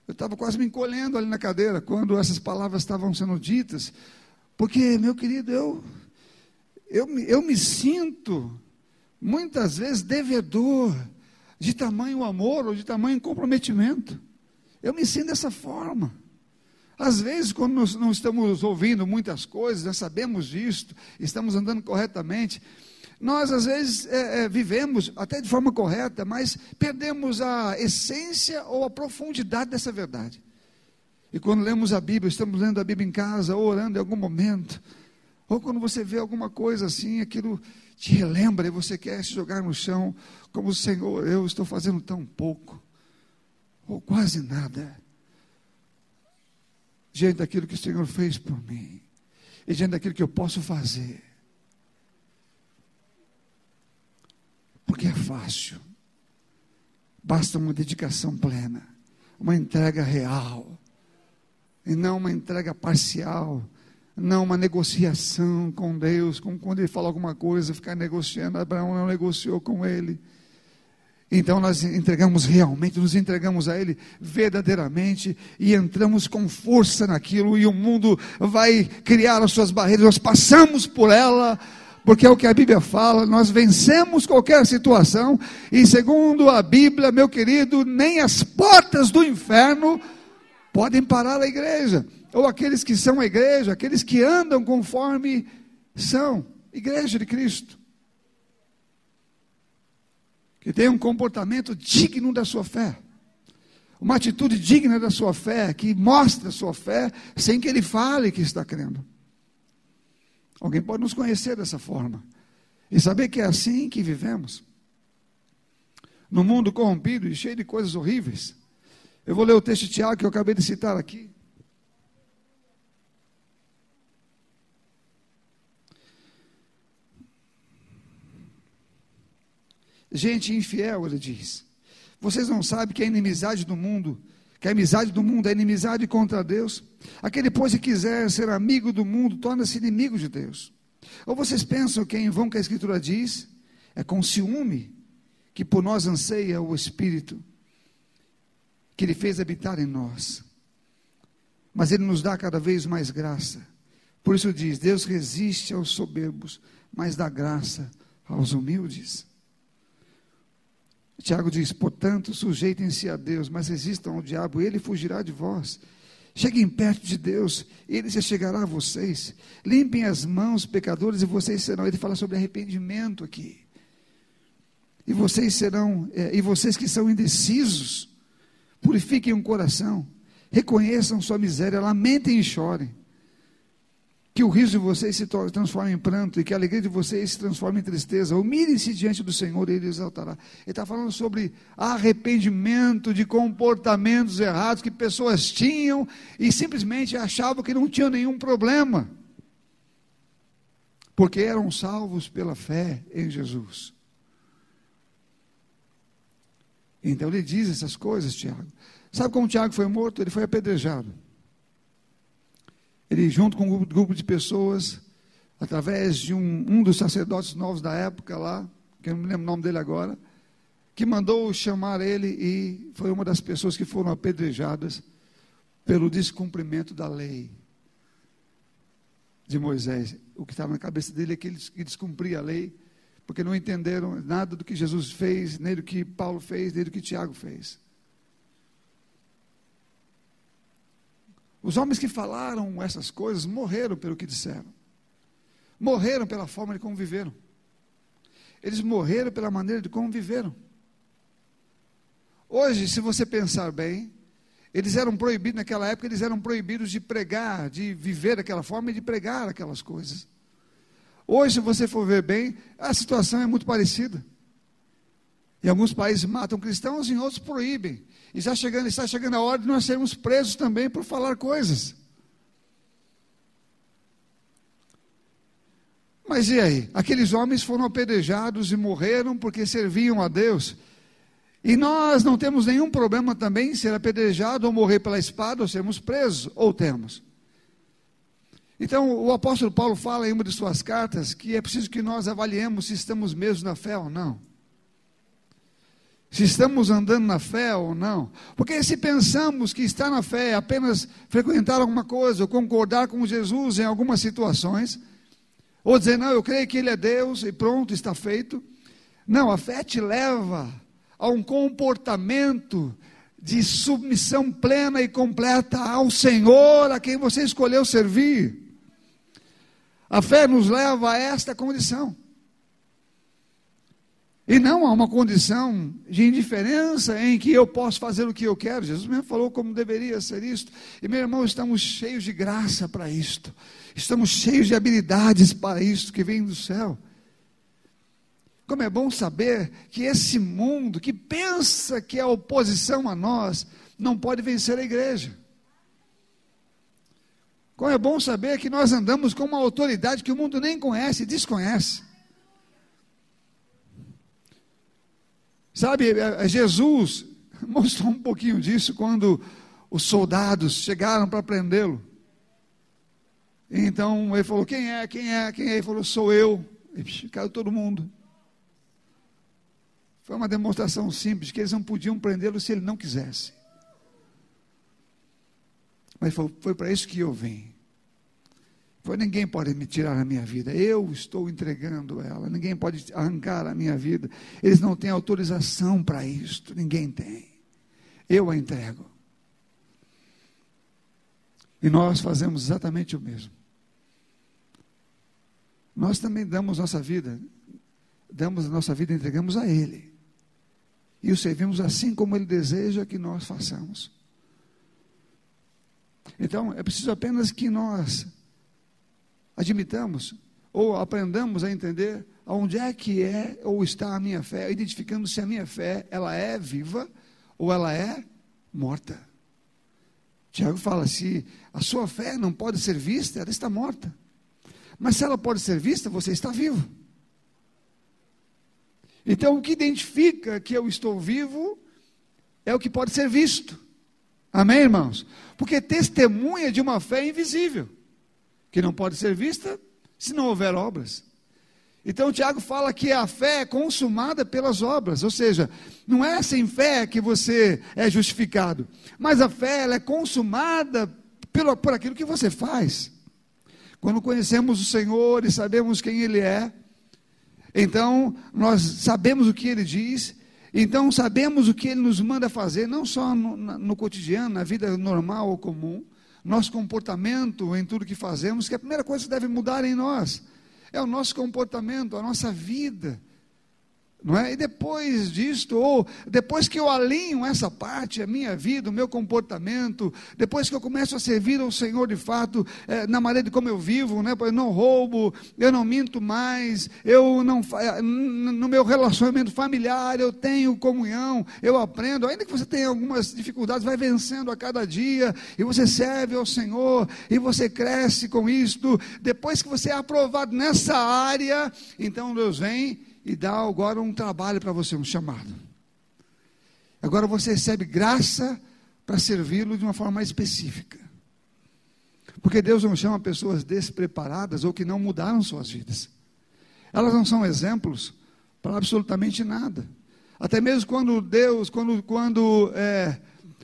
A: estava quase me encolhendo ali na cadeira quando essas palavras estavam sendo ditas, porque, meu querido, eu, eu, eu me sinto muitas vezes devedor de tamanho amor ou de tamanho comprometimento. Eu me sinto dessa forma. Às vezes, quando nós não estamos ouvindo muitas coisas, já sabemos disso, estamos andando corretamente, nós, às vezes, é, é, vivemos até de forma correta, mas perdemos a essência ou a profundidade dessa verdade. E quando lemos a Bíblia, estamos lendo a Bíblia em casa, ou orando em algum momento, ou quando você vê alguma coisa assim, aquilo te relembra e você quer se jogar no chão, como o Senhor, eu estou fazendo tão pouco, ou quase nada, diante daquilo que o Senhor fez por mim, e diante daquilo que eu posso fazer. Porque é fácil. Basta uma dedicação plena, uma entrega real, e não uma entrega parcial, não uma negociação com Deus, como quando ele fala alguma coisa, ficar negociando. Abraão não negociou com ele. Então nós entregamos realmente, nos entregamos a Ele verdadeiramente e entramos com força naquilo, e o mundo vai criar as suas barreiras, nós passamos por ela porque é o que a Bíblia fala, nós vencemos qualquer situação, e segundo a Bíblia, meu querido, nem as portas do inferno podem parar a igreja, ou aqueles que são a igreja, aqueles que andam conforme são, igreja de Cristo, que tem um comportamento digno da sua fé, uma atitude digna da sua fé, que mostra a sua fé, sem que ele fale que está crendo. Alguém pode nos conhecer dessa forma e saber que é assim que vivemos. No mundo corrompido e cheio de coisas horríveis. Eu vou ler o texto de Tiago que eu acabei de citar aqui. Gente infiel, ele diz. Vocês não sabem que a inimizade do mundo que a amizade do mundo é inimizade contra Deus. Aquele, pois, que quiser ser amigo do mundo, torna-se inimigo de Deus. Ou vocês pensam que é em vão que a Escritura diz? É com ciúme que por nós anseia o Espírito, que Ele fez habitar em nós. Mas Ele nos dá cada vez mais graça. Por isso diz: Deus resiste aos soberbos, mas dá graça aos humildes. Tiago diz: portanto, sujeitem-se a Deus, mas resistam ao diabo, ele fugirá de vós. Cheguem perto de Deus, ele se chegará a vocês. Limpem as mãos, pecadores, e vocês serão. Ele fala sobre arrependimento aqui. E vocês serão, é, e vocês que são indecisos, purifiquem o coração, reconheçam sua miséria, lamentem e chorem que o riso de vocês se transforme em pranto e que a alegria de vocês se transforme em tristeza. Humilhem-se diante do Senhor e Ele exaltará. Ele está falando sobre arrependimento de comportamentos errados que pessoas tinham e simplesmente achavam que não tinham nenhum problema, porque eram salvos pela fé em Jesus. Então ele diz essas coisas, Tiago. Sabe como Tiago foi morto? Ele foi apedrejado. Ele, junto com um grupo de pessoas, através de um, um dos sacerdotes novos da época lá, que eu não me lembro o nome dele agora, que mandou chamar ele e foi uma das pessoas que foram apedrejadas pelo descumprimento da lei de Moisés. O que estava na cabeça dele é que ele descumpria a lei, porque não entenderam nada do que Jesus fez, nem do que Paulo fez, nem do que Tiago fez. Os homens que falaram essas coisas morreram pelo que disseram. Morreram pela forma de como viveram. Eles morreram pela maneira de como viveram. Hoje, se você pensar bem, eles eram proibidos, naquela época, eles eram proibidos de pregar, de viver daquela forma e de pregar aquelas coisas. Hoje, se você for ver bem, a situação é muito parecida. Em alguns países matam cristãos, em outros proíbem. E está chegando, está chegando a hora de nós sermos presos também por falar coisas. Mas e aí? Aqueles homens foram apedrejados e morreram porque serviam a Deus. E nós não temos nenhum problema também em ser apedrejado ou morrer pela espada ou sermos presos, ou temos. Então, o apóstolo Paulo fala em uma de suas cartas que é preciso que nós avaliemos se estamos mesmo na fé ou não se estamos andando na fé ou não. Porque se pensamos que estar na fé é apenas frequentar alguma coisa, ou concordar com Jesus em algumas situações, ou dizer, não, eu creio que Ele é Deus e pronto, está feito. Não, a fé te leva a um comportamento de submissão plena e completa ao Senhor a quem você escolheu servir. A fé nos leva a esta condição. E não há uma condição de indiferença em que eu posso fazer o que eu quero. Jesus mesmo falou como deveria ser isto. E meu irmão, estamos cheios de graça para isto. Estamos cheios de habilidades para isto que vem do céu. Como é bom saber que esse mundo que pensa que é oposição a nós, não pode vencer a igreja. Como é bom saber que nós andamos com uma autoridade que o mundo nem conhece e desconhece. Sabe, é, é, Jesus <laughs> mostrou um pouquinho disso quando os soldados chegaram para prendê-lo. Então ele falou: Quem é? Quem é? Quem é? Ele falou: Sou eu. E caiu todo mundo. Foi uma demonstração simples que eles não podiam prendê-lo se ele não quisesse. Mas foi, foi para isso que eu vim. Ninguém pode me tirar a minha vida, eu estou entregando ela, ninguém pode arrancar a minha vida. Eles não têm autorização para isto, ninguém tem. Eu a entrego. E nós fazemos exatamente o mesmo. Nós também damos nossa vida, damos a nossa vida e entregamos a Ele. E o servimos assim como Ele deseja que nós façamos. Então, é preciso apenas que nós admitamos ou aprendamos a entender onde é que é ou está a minha fé, identificando se a minha fé ela é viva ou ela é morta. Tiago fala: se a sua fé não pode ser vista, ela está morta. Mas se ela pode ser vista, você está vivo. Então, o que identifica que eu estou vivo é o que pode ser visto. Amém, irmãos? Porque testemunha de uma fé invisível, que não pode ser vista se não houver obras. Então, Tiago fala que a fé é consumada pelas obras, ou seja, não é sem fé que você é justificado, mas a fé ela é consumada pelo, por aquilo que você faz. Quando conhecemos o Senhor e sabemos quem Ele é, então nós sabemos o que Ele diz, então sabemos o que Ele nos manda fazer, não só no, no cotidiano, na vida normal ou comum, nosso comportamento em tudo que fazemos, que a primeira coisa que deve mudar em nós é o nosso comportamento, a nossa vida. Não é? E depois disto, ou depois que eu alinho essa parte, a minha vida, o meu comportamento, depois que eu começo a servir ao Senhor de fato, é, na maneira de como eu vivo, né? eu não roubo, eu não minto mais, eu não é, no meu relacionamento familiar eu tenho comunhão, eu aprendo, ainda que você tenha algumas dificuldades, vai vencendo a cada dia, e você serve ao Senhor, e você cresce com isto, depois que você é aprovado nessa área, então Deus vem e dá agora um trabalho para você, um chamado. Agora você recebe graça para servi-lo de uma forma mais específica. Porque Deus não chama pessoas despreparadas ou que não mudaram suas vidas. Elas não são exemplos para absolutamente nada. Até mesmo quando Deus, quando, quando é,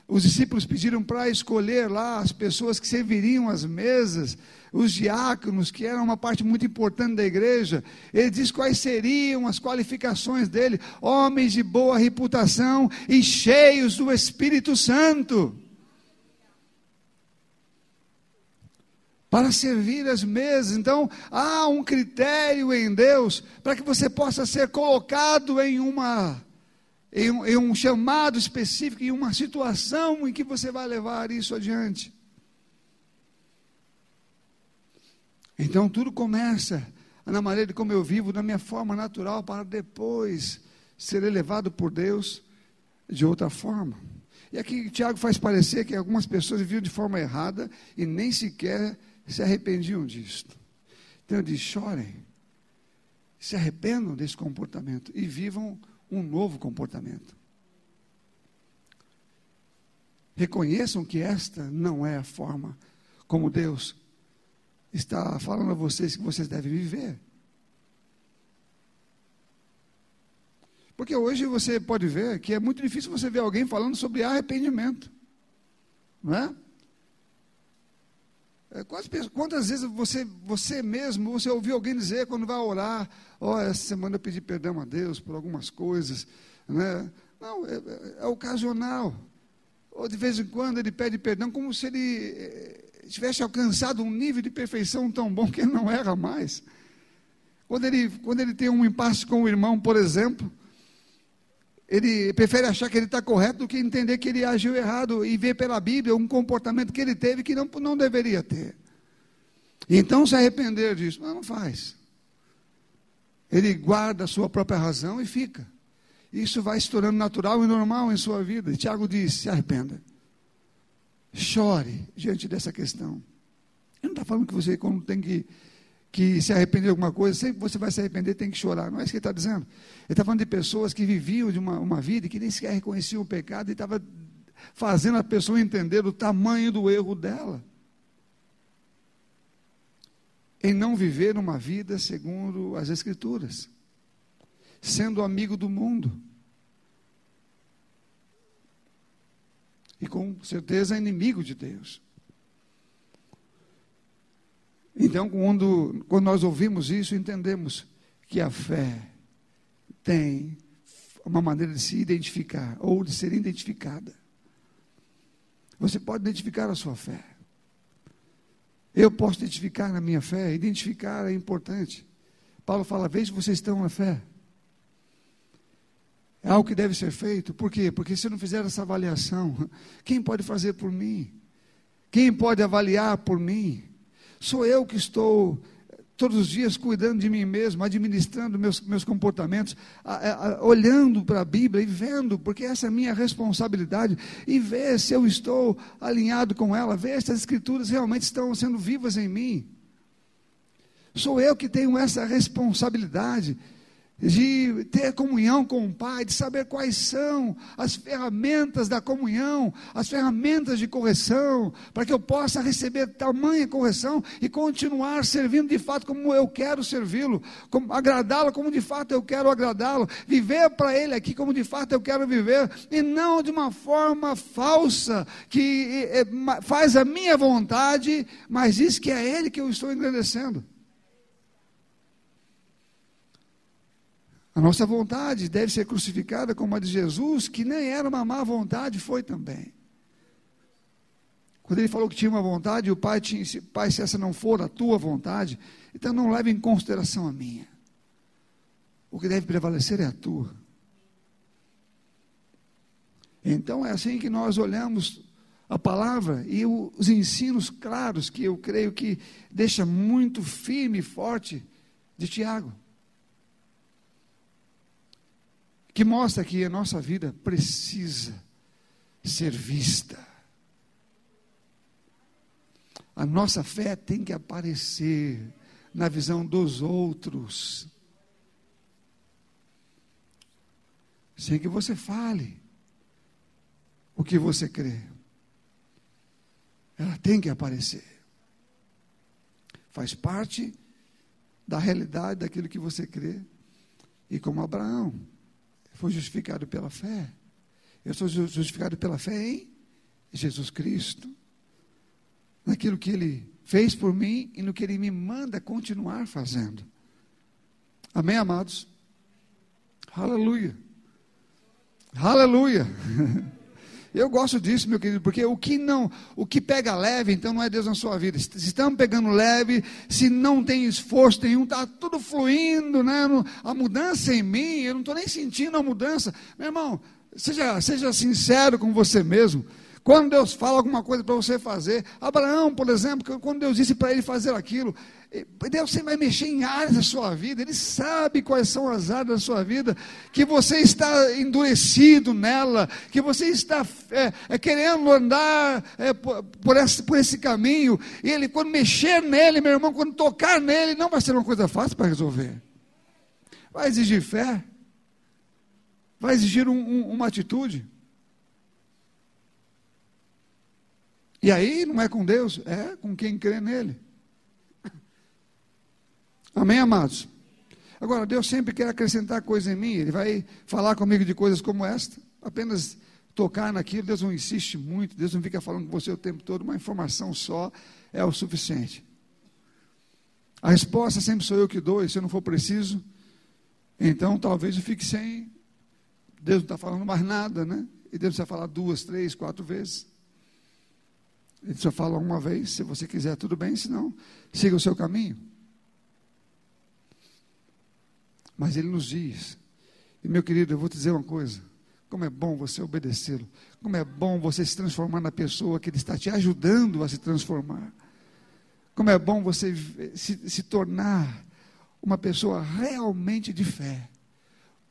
A: os discípulos pediram para escolher lá as pessoas que serviriam as mesas, os diáconos, que eram uma parte muito importante da igreja. Ele diz quais seriam as qualificações dele: homens de boa reputação e cheios do Espírito Santo. Para servir as mesas, então há um critério em Deus para que você possa ser colocado em uma em um, em um chamado específico, em uma situação em que você vai levar isso adiante. Então tudo começa na maneira como eu vivo, na minha forma natural, para depois ser elevado por Deus de outra forma. E aqui Tiago faz parecer que algumas pessoas viviam de forma errada e nem sequer se arrependiam disto. Então ele diz: chorem, se arrependam desse comportamento e vivam um novo comportamento. Reconheçam que esta não é a forma como Deus está falando a vocês que vocês devem viver. Porque hoje você pode ver que é muito difícil você ver alguém falando sobre arrependimento. Não é? é quantas, quantas vezes você, você mesmo, você ouviu alguém dizer quando vai orar, ó, oh, essa semana eu pedi perdão a Deus por algumas coisas, né? Não, é, é, é ocasional. Ou de vez em quando ele pede perdão, como se ele eh, tivesse alcançado um nível de perfeição tão bom que ele não erra mais. Quando ele, quando ele tem um impasse com o irmão, por exemplo, ele prefere achar que ele está correto do que entender que ele agiu errado e ver pela Bíblia um comportamento que ele teve que não, não deveria ter. Então se arrepender disso, não, não faz. Ele guarda a sua própria razão e fica. Isso vai se tornando natural e normal em sua vida. E Tiago diz: se arrependa. Chore diante dessa questão. Ele não está falando que você, quando tem que, que se arrepender de alguma coisa, sempre você vai se arrepender, tem que chorar. Não é isso que ele está dizendo. Ele está falando de pessoas que viviam de uma, uma vida e que nem sequer reconheciam o pecado e estava fazendo a pessoa entender o tamanho do erro dela. Em não viver uma vida segundo as Escrituras, sendo amigo do mundo. E com certeza é inimigo de Deus. Então, quando, quando nós ouvimos isso, entendemos que a fé tem uma maneira de se identificar ou de ser identificada. Você pode identificar a sua fé. Eu posso identificar na minha fé. Identificar é importante. Paulo fala: veja vocês estão na fé. É algo que deve ser feito. Por quê? Porque se eu não fizer essa avaliação, quem pode fazer por mim? Quem pode avaliar por mim? Sou eu que estou todos os dias cuidando de mim mesmo, administrando meus, meus comportamentos, a, a, olhando para a Bíblia e vendo, porque essa é a minha responsabilidade, e ver se eu estou alinhado com ela, ver se as escrituras realmente estão sendo vivas em mim. Sou eu que tenho essa responsabilidade de ter comunhão com o Pai, de saber quais são as ferramentas da comunhão, as ferramentas de correção, para que eu possa receber tamanha correção e continuar servindo de fato como eu quero servi-lo, agradá-lo como de fato eu quero agradá-lo, viver para Ele aqui como de fato eu quero viver, e não de uma forma falsa que faz a minha vontade, mas diz que é Ele que eu estou engrandecendo. A nossa vontade deve ser crucificada como a de Jesus, que nem era uma má vontade, foi também. Quando ele falou que tinha uma vontade, o pai tinha, pai, se essa não for a tua vontade, então não leve em consideração a minha. O que deve prevalecer é a tua. Então é assim que nós olhamos a palavra e os ensinos claros que eu creio que deixa muito firme e forte de Tiago. Que mostra que a nossa vida precisa ser vista. A nossa fé tem que aparecer na visão dos outros. Sem que você fale o que você crê. Ela tem que aparecer. Faz parte da realidade daquilo que você crê. E como Abraão, foi justificado pela fé. Eu sou justificado pela fé em Jesus Cristo, naquilo que Ele fez por mim e no que Ele me manda continuar fazendo. Amém, amados? Aleluia. Aleluia. <laughs> Eu gosto disso, meu querido, porque o que não, o que pega leve, então não é Deus na sua vida. Se estamos pegando leve, se não tem esforço nenhum, está tudo fluindo, né? A mudança em mim, eu não estou nem sentindo a mudança. Meu irmão, seja, seja sincero com você mesmo. Quando Deus fala alguma coisa para você fazer, Abraão, por exemplo, quando Deus disse para ele fazer aquilo, Deus sempre vai mexer em áreas da sua vida, Ele sabe quais são as áreas da sua vida, que você está endurecido nela, que você está é, é, querendo andar é, por, por, esse, por esse caminho, e Ele, quando mexer nele, meu irmão, quando tocar nele, não vai ser uma coisa fácil para resolver, vai exigir fé, vai exigir um, um, uma atitude. E aí não é com Deus, é com quem crê nele. Amém, amados? Agora, Deus sempre quer acrescentar coisa em mim, Ele vai falar comigo de coisas como esta, apenas tocar naquilo, Deus não insiste muito, Deus não fica falando com você o tempo todo, uma informação só é o suficiente. A resposta sempre sou eu que dou, e se eu não for preciso, então talvez eu fique sem. Deus não está falando mais nada, né? E Deus vai falar duas, três, quatro vezes. Ele só fala uma vez, se você quiser, tudo bem, senão siga o seu caminho. Mas ele nos diz, e meu querido, eu vou te dizer uma coisa: como é bom você obedecê-lo, como é bom você se transformar na pessoa que ele está te ajudando a se transformar, como é bom você se, se tornar uma pessoa realmente de fé.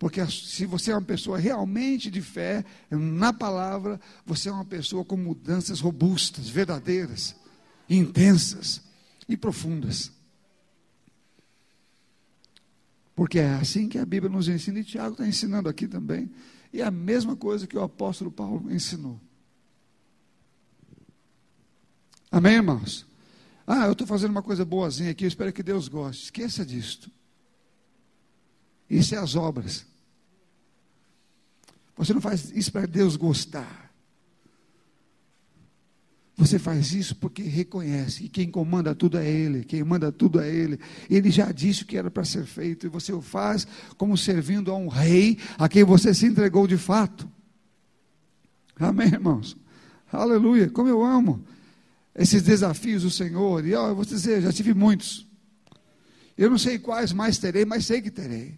A: Porque se você é uma pessoa realmente de fé, na palavra, você é uma pessoa com mudanças robustas, verdadeiras, intensas e profundas. Porque é assim que a Bíblia nos ensina, e Tiago está ensinando aqui também. E é a mesma coisa que o apóstolo Paulo ensinou. Amém, irmãos? Ah, eu estou fazendo uma coisa boazinha aqui, eu espero que Deus goste. Esqueça disto. Isso é as obras. Você não faz isso para Deus gostar. Você faz isso porque reconhece que quem comanda tudo é Ele, quem manda tudo é Ele. Ele já disse o que era para ser feito, e você o faz como servindo a um rei a quem você se entregou de fato. Amém, irmãos? Aleluia. Como eu amo esses desafios do Senhor. E ó, eu vou dizer, já tive muitos. Eu não sei quais mais terei, mas sei que terei.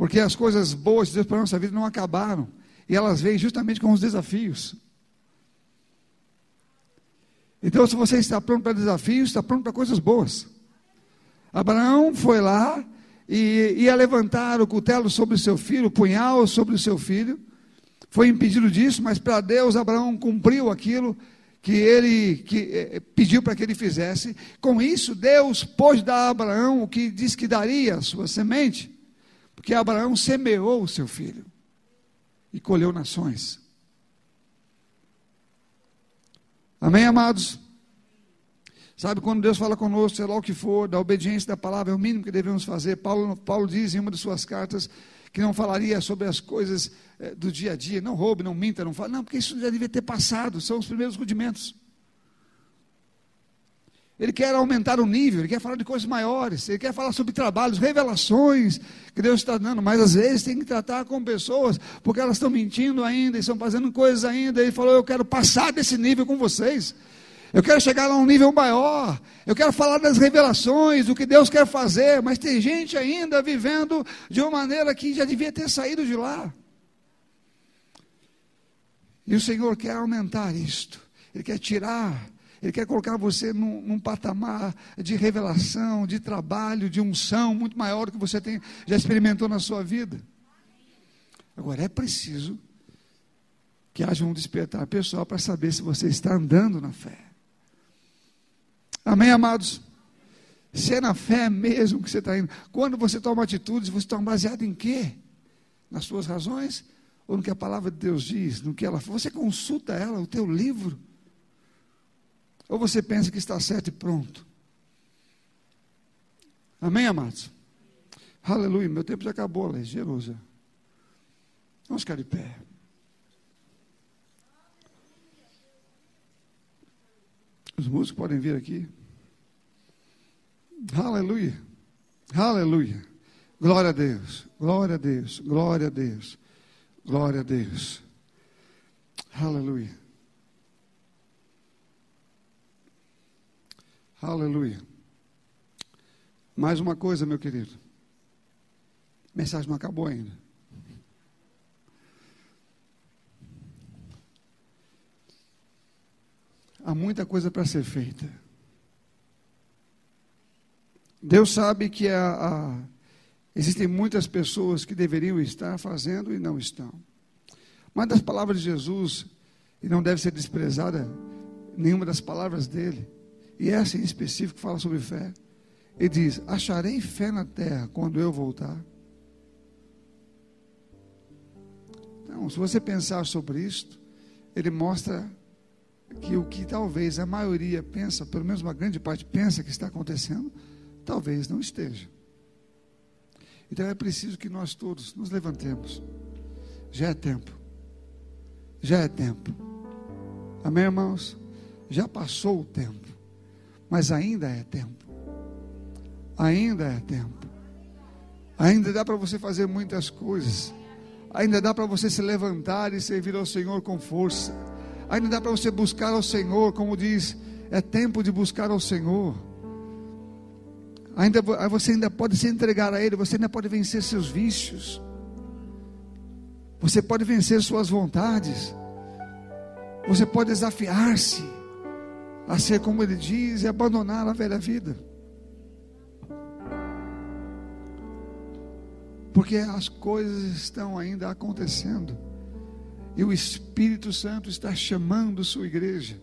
A: Porque as coisas boas de Deus para a nossa vida não acabaram. E elas vêm justamente com os desafios. Então, se você está pronto para desafios, está pronto para coisas boas. Abraão foi lá e ia levantar o cutelo sobre o seu filho, o punhal sobre o seu filho. Foi impedido disso, mas para Deus, Abraão cumpriu aquilo que ele que, eh, pediu para que ele fizesse. Com isso, Deus pôde dar a Abraão o que disse que daria a sua semente, porque Abraão semeou o seu filho e colheu nações. Amém, amados? Sabe, quando Deus fala conosco, sei lá o que for, da obediência da palavra, é o mínimo que devemos fazer. Paulo, Paulo diz em uma de suas cartas que não falaria sobre as coisas é, do dia a dia, não roube, não minta, não fale. Não, porque isso já devia ter passado, são os primeiros rudimentos. Ele quer aumentar o nível, ele quer falar de coisas maiores, ele quer falar sobre trabalhos, revelações que Deus está dando, mas às vezes tem que tratar com pessoas, porque elas estão mentindo ainda, e estão fazendo coisas ainda. Ele falou: Eu quero passar desse nível com vocês. Eu quero chegar a um nível maior. Eu quero falar das revelações, do que Deus quer fazer. Mas tem gente ainda vivendo de uma maneira que já devia ter saído de lá. E o Senhor quer aumentar isto. Ele quer tirar. Ele quer colocar você num, num patamar de revelação, de trabalho, de unção muito maior do que você tem, já experimentou na sua vida. Agora é preciso que haja um despertar pessoal para saber se você está andando na fé. Amém, amados? Se é na fé mesmo que você está indo. Quando você toma atitudes, você está baseado em quê? Nas suas razões? Ou no que a palavra de Deus diz? No que ela Você consulta ela, o teu livro? Ou você pensa que está certo e pronto? Amém, amados? Aleluia. Meu tempo já acabou, Lei. Jerusa. Vamos ficar de pé. Os músicos podem vir aqui. Aleluia. Aleluia. Glória a Deus. Glória a Deus. Glória a Deus. Glória a Deus. Aleluia. Aleluia. Mais uma coisa, meu querido. A mensagem não acabou ainda. há muita coisa para ser feita. Deus sabe que há, há, existem muitas pessoas que deveriam estar fazendo e não estão. Uma das palavras de Jesus, e não deve ser desprezada nenhuma das palavras dele, e essa em específico fala sobre fé. Ele diz: Acharei fé na terra quando eu voltar. Então, se você pensar sobre isto, ele mostra que o que talvez a maioria pensa, pelo menos uma grande parte pensa que está acontecendo, talvez não esteja. Então é preciso que nós todos nos levantemos. Já é tempo. Já é tempo. Amém, irmãos? Já passou o tempo. Mas ainda é tempo. Ainda é tempo. Ainda dá para você fazer muitas coisas. Ainda dá para você se levantar e servir ao Senhor com força Ainda dá para você buscar ao Senhor, como diz, é tempo de buscar ao Senhor. Ainda você ainda pode se entregar a Ele, você ainda pode vencer seus vícios. Você pode vencer suas vontades. Você pode desafiar-se a ser como Ele diz e abandonar a velha vida. Porque as coisas estão ainda acontecendo. E o Espírito Santo está chamando sua igreja.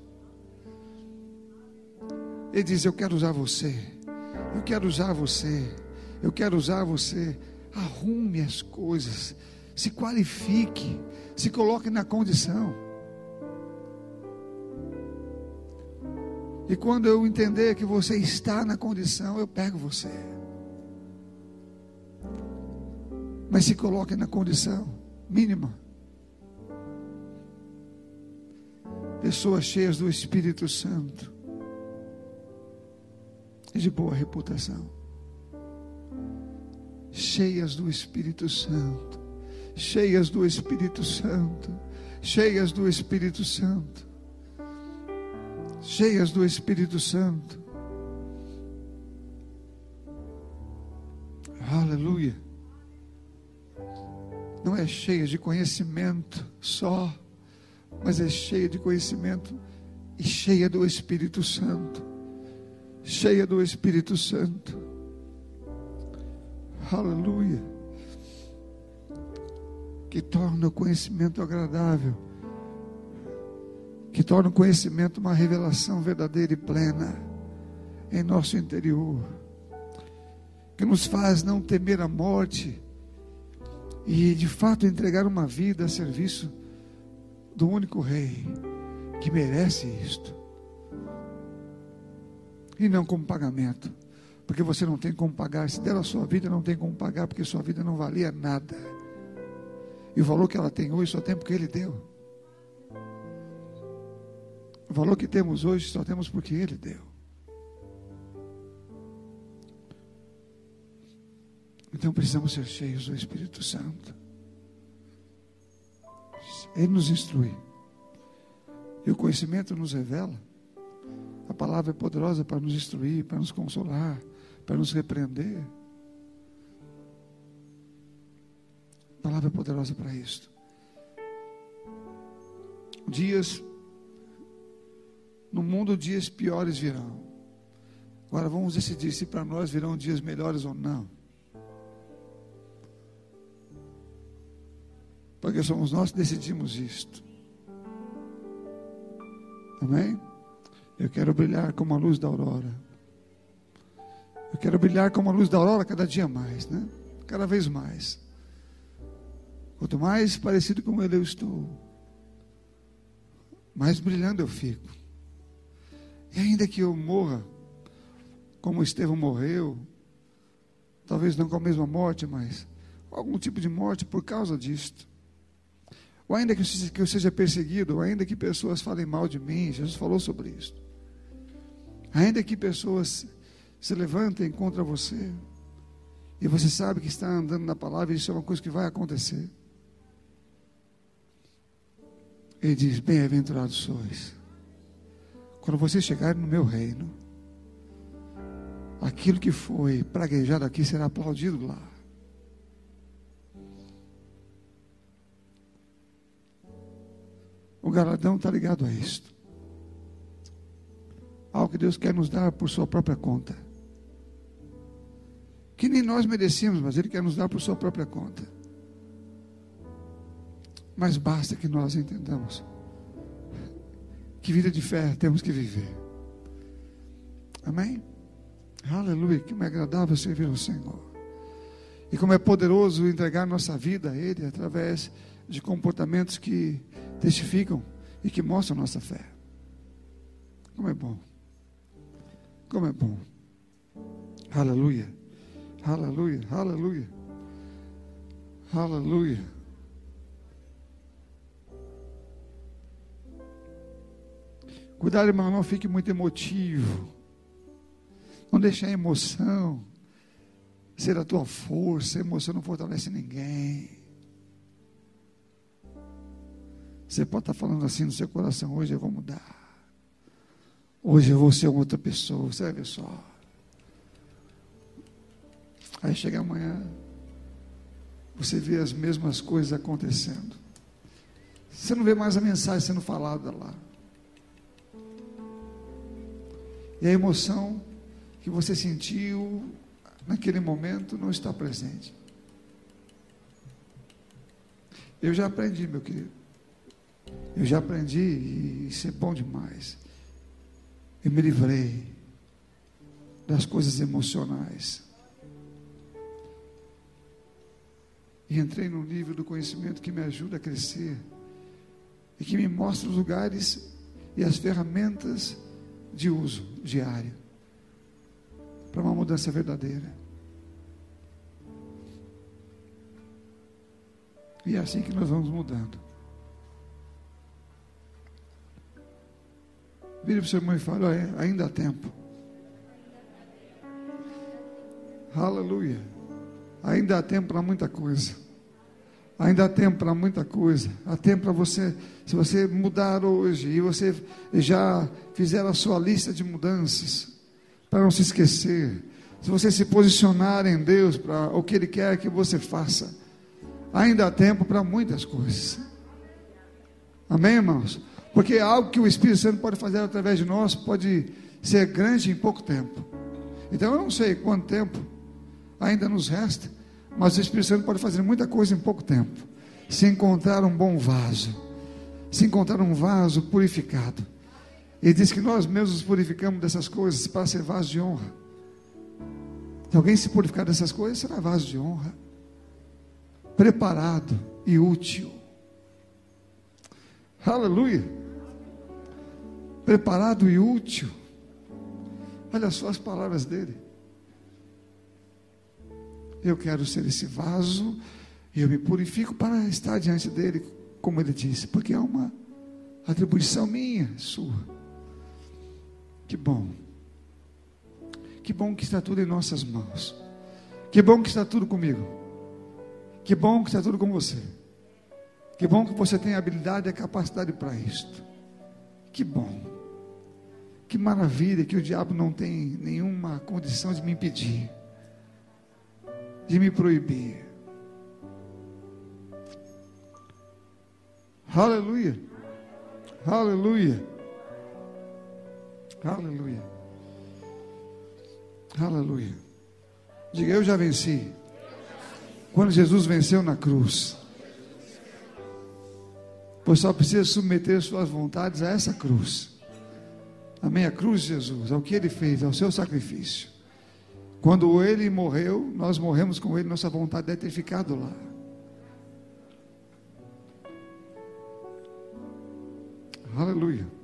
A: Ele diz: Eu quero usar você. Eu quero usar você. Eu quero usar você. Arrume as coisas. Se qualifique. Se coloque na condição. E quando eu entender que você está na condição, eu pego você. Mas se coloque na condição mínima. pessoas cheias do Espírito Santo e de boa reputação, cheias do Espírito Santo, cheias do Espírito Santo, cheias do Espírito Santo, cheias do Espírito Santo. Aleluia. Não é cheia de conhecimento só mas é cheia de conhecimento e cheia do Espírito Santo. Cheia do Espírito Santo. Aleluia. Que torna o conhecimento agradável. Que torna o conhecimento uma revelação verdadeira e plena em nosso interior, que nos faz não temer a morte e de fato entregar uma vida a serviço do único Rei que merece isto. E não como pagamento, porque você não tem como pagar. Se der a sua vida, não tem como pagar, porque sua vida não valia nada. E o valor que ela tem hoje só tem porque Ele deu. O valor que temos hoje só temos porque Ele deu. Então precisamos ser cheios do Espírito Santo. Ele nos instrui. E o conhecimento nos revela. A palavra é poderosa para nos instruir, para nos consolar, para nos repreender. A palavra é poderosa para isto. Dias, no mundo, dias piores virão. Agora vamos decidir se para nós virão dias melhores ou não. Porque somos nós que decidimos isto. Amém? Eu quero brilhar como a luz da aurora. Eu quero brilhar como a luz da aurora cada dia mais, né? Cada vez mais. Quanto mais parecido com Ele eu estou, mais brilhando eu fico. E ainda que eu morra, como Estevão morreu, talvez não com a mesma morte, mas algum tipo de morte por causa disto ou ainda que eu seja perseguido, ou ainda que pessoas falem mal de mim, Jesus falou sobre isso. Ainda que pessoas se levantem contra você, e você sabe que está andando na palavra, isso é uma coisa que vai acontecer. Ele diz: Bem-aventurados sois, quando vocês chegarem no meu reino, aquilo que foi praguejado aqui será aplaudido lá. O galardão está ligado a isto. Algo que Deus quer nos dar por sua própria conta. Que nem nós merecíamos, mas Ele quer nos dar por sua própria conta. Mas basta que nós entendamos que vida de fé temos que viver. Amém? Aleluia, que é agradável servir ao Senhor. E como é poderoso entregar nossa vida a Ele através de comportamentos que testificam e que mostram nossa fé. Como é bom. Como é bom. Aleluia. Aleluia. Aleluia. Aleluia. Cuidado, irmão, não fique muito emotivo. Não deixe a emoção ser a tua força. A emoção não fortalece ninguém. Você pode estar falando assim no seu coração: hoje eu vou mudar. Hoje eu vou ser outra pessoa. Você vai ver só. Aí chega amanhã, você vê as mesmas coisas acontecendo. Você não vê mais a mensagem sendo falada lá. E a emoção que você sentiu naquele momento não está presente. Eu já aprendi, meu querido. Eu já aprendi e isso é bom demais. Eu me livrei das coisas emocionais. E entrei no nível do conhecimento que me ajuda a crescer e que me mostra os lugares e as ferramentas de uso diário para uma mudança verdadeira. E é assim que nós vamos mudando. Vire para o seu irmão e fale: ainda há tempo. Aleluia. Ainda há tempo para muita coisa. Ainda há tempo para muita coisa. Há tempo para você, se você mudar hoje e você já fizer a sua lista de mudanças, para não se esquecer. Se você se posicionar em Deus para o que Ele quer que você faça, ainda há tempo para muitas coisas. Amém, irmãos? Porque algo que o Espírito Santo pode fazer através de nós pode ser grande em pouco tempo. Então eu não sei quanto tempo ainda nos resta, mas o Espírito Santo pode fazer muita coisa em pouco tempo. Se encontrar um bom vaso, se encontrar um vaso purificado. Ele diz que nós mesmos purificamos dessas coisas para ser vaso de honra. Se alguém se purificar dessas coisas, será vaso de honra, preparado e útil. Aleluia! Preparado e útil. Olha só as palavras dele. Eu quero ser esse vaso e eu me purifico para estar diante dele, como ele disse, porque é uma atribuição minha, sua. Que bom. Que bom que está tudo em nossas mãos. Que bom que está tudo comigo. Que bom que está tudo com você. Que bom que você tem a habilidade e a capacidade para isto. Que bom. Que maravilha que o diabo não tem nenhuma condição de me impedir, de me proibir. Aleluia. Aleluia. Aleluia. Aleluia. Diga, eu já venci. Quando Jesus venceu na cruz. Pois só precisa submeter suas vontades a essa cruz. Amém? A cruz de Jesus, ao que ele fez, ao seu sacrifício. Quando ele morreu, nós morremos com ele, nossa vontade deve ter ficado lá. Aleluia.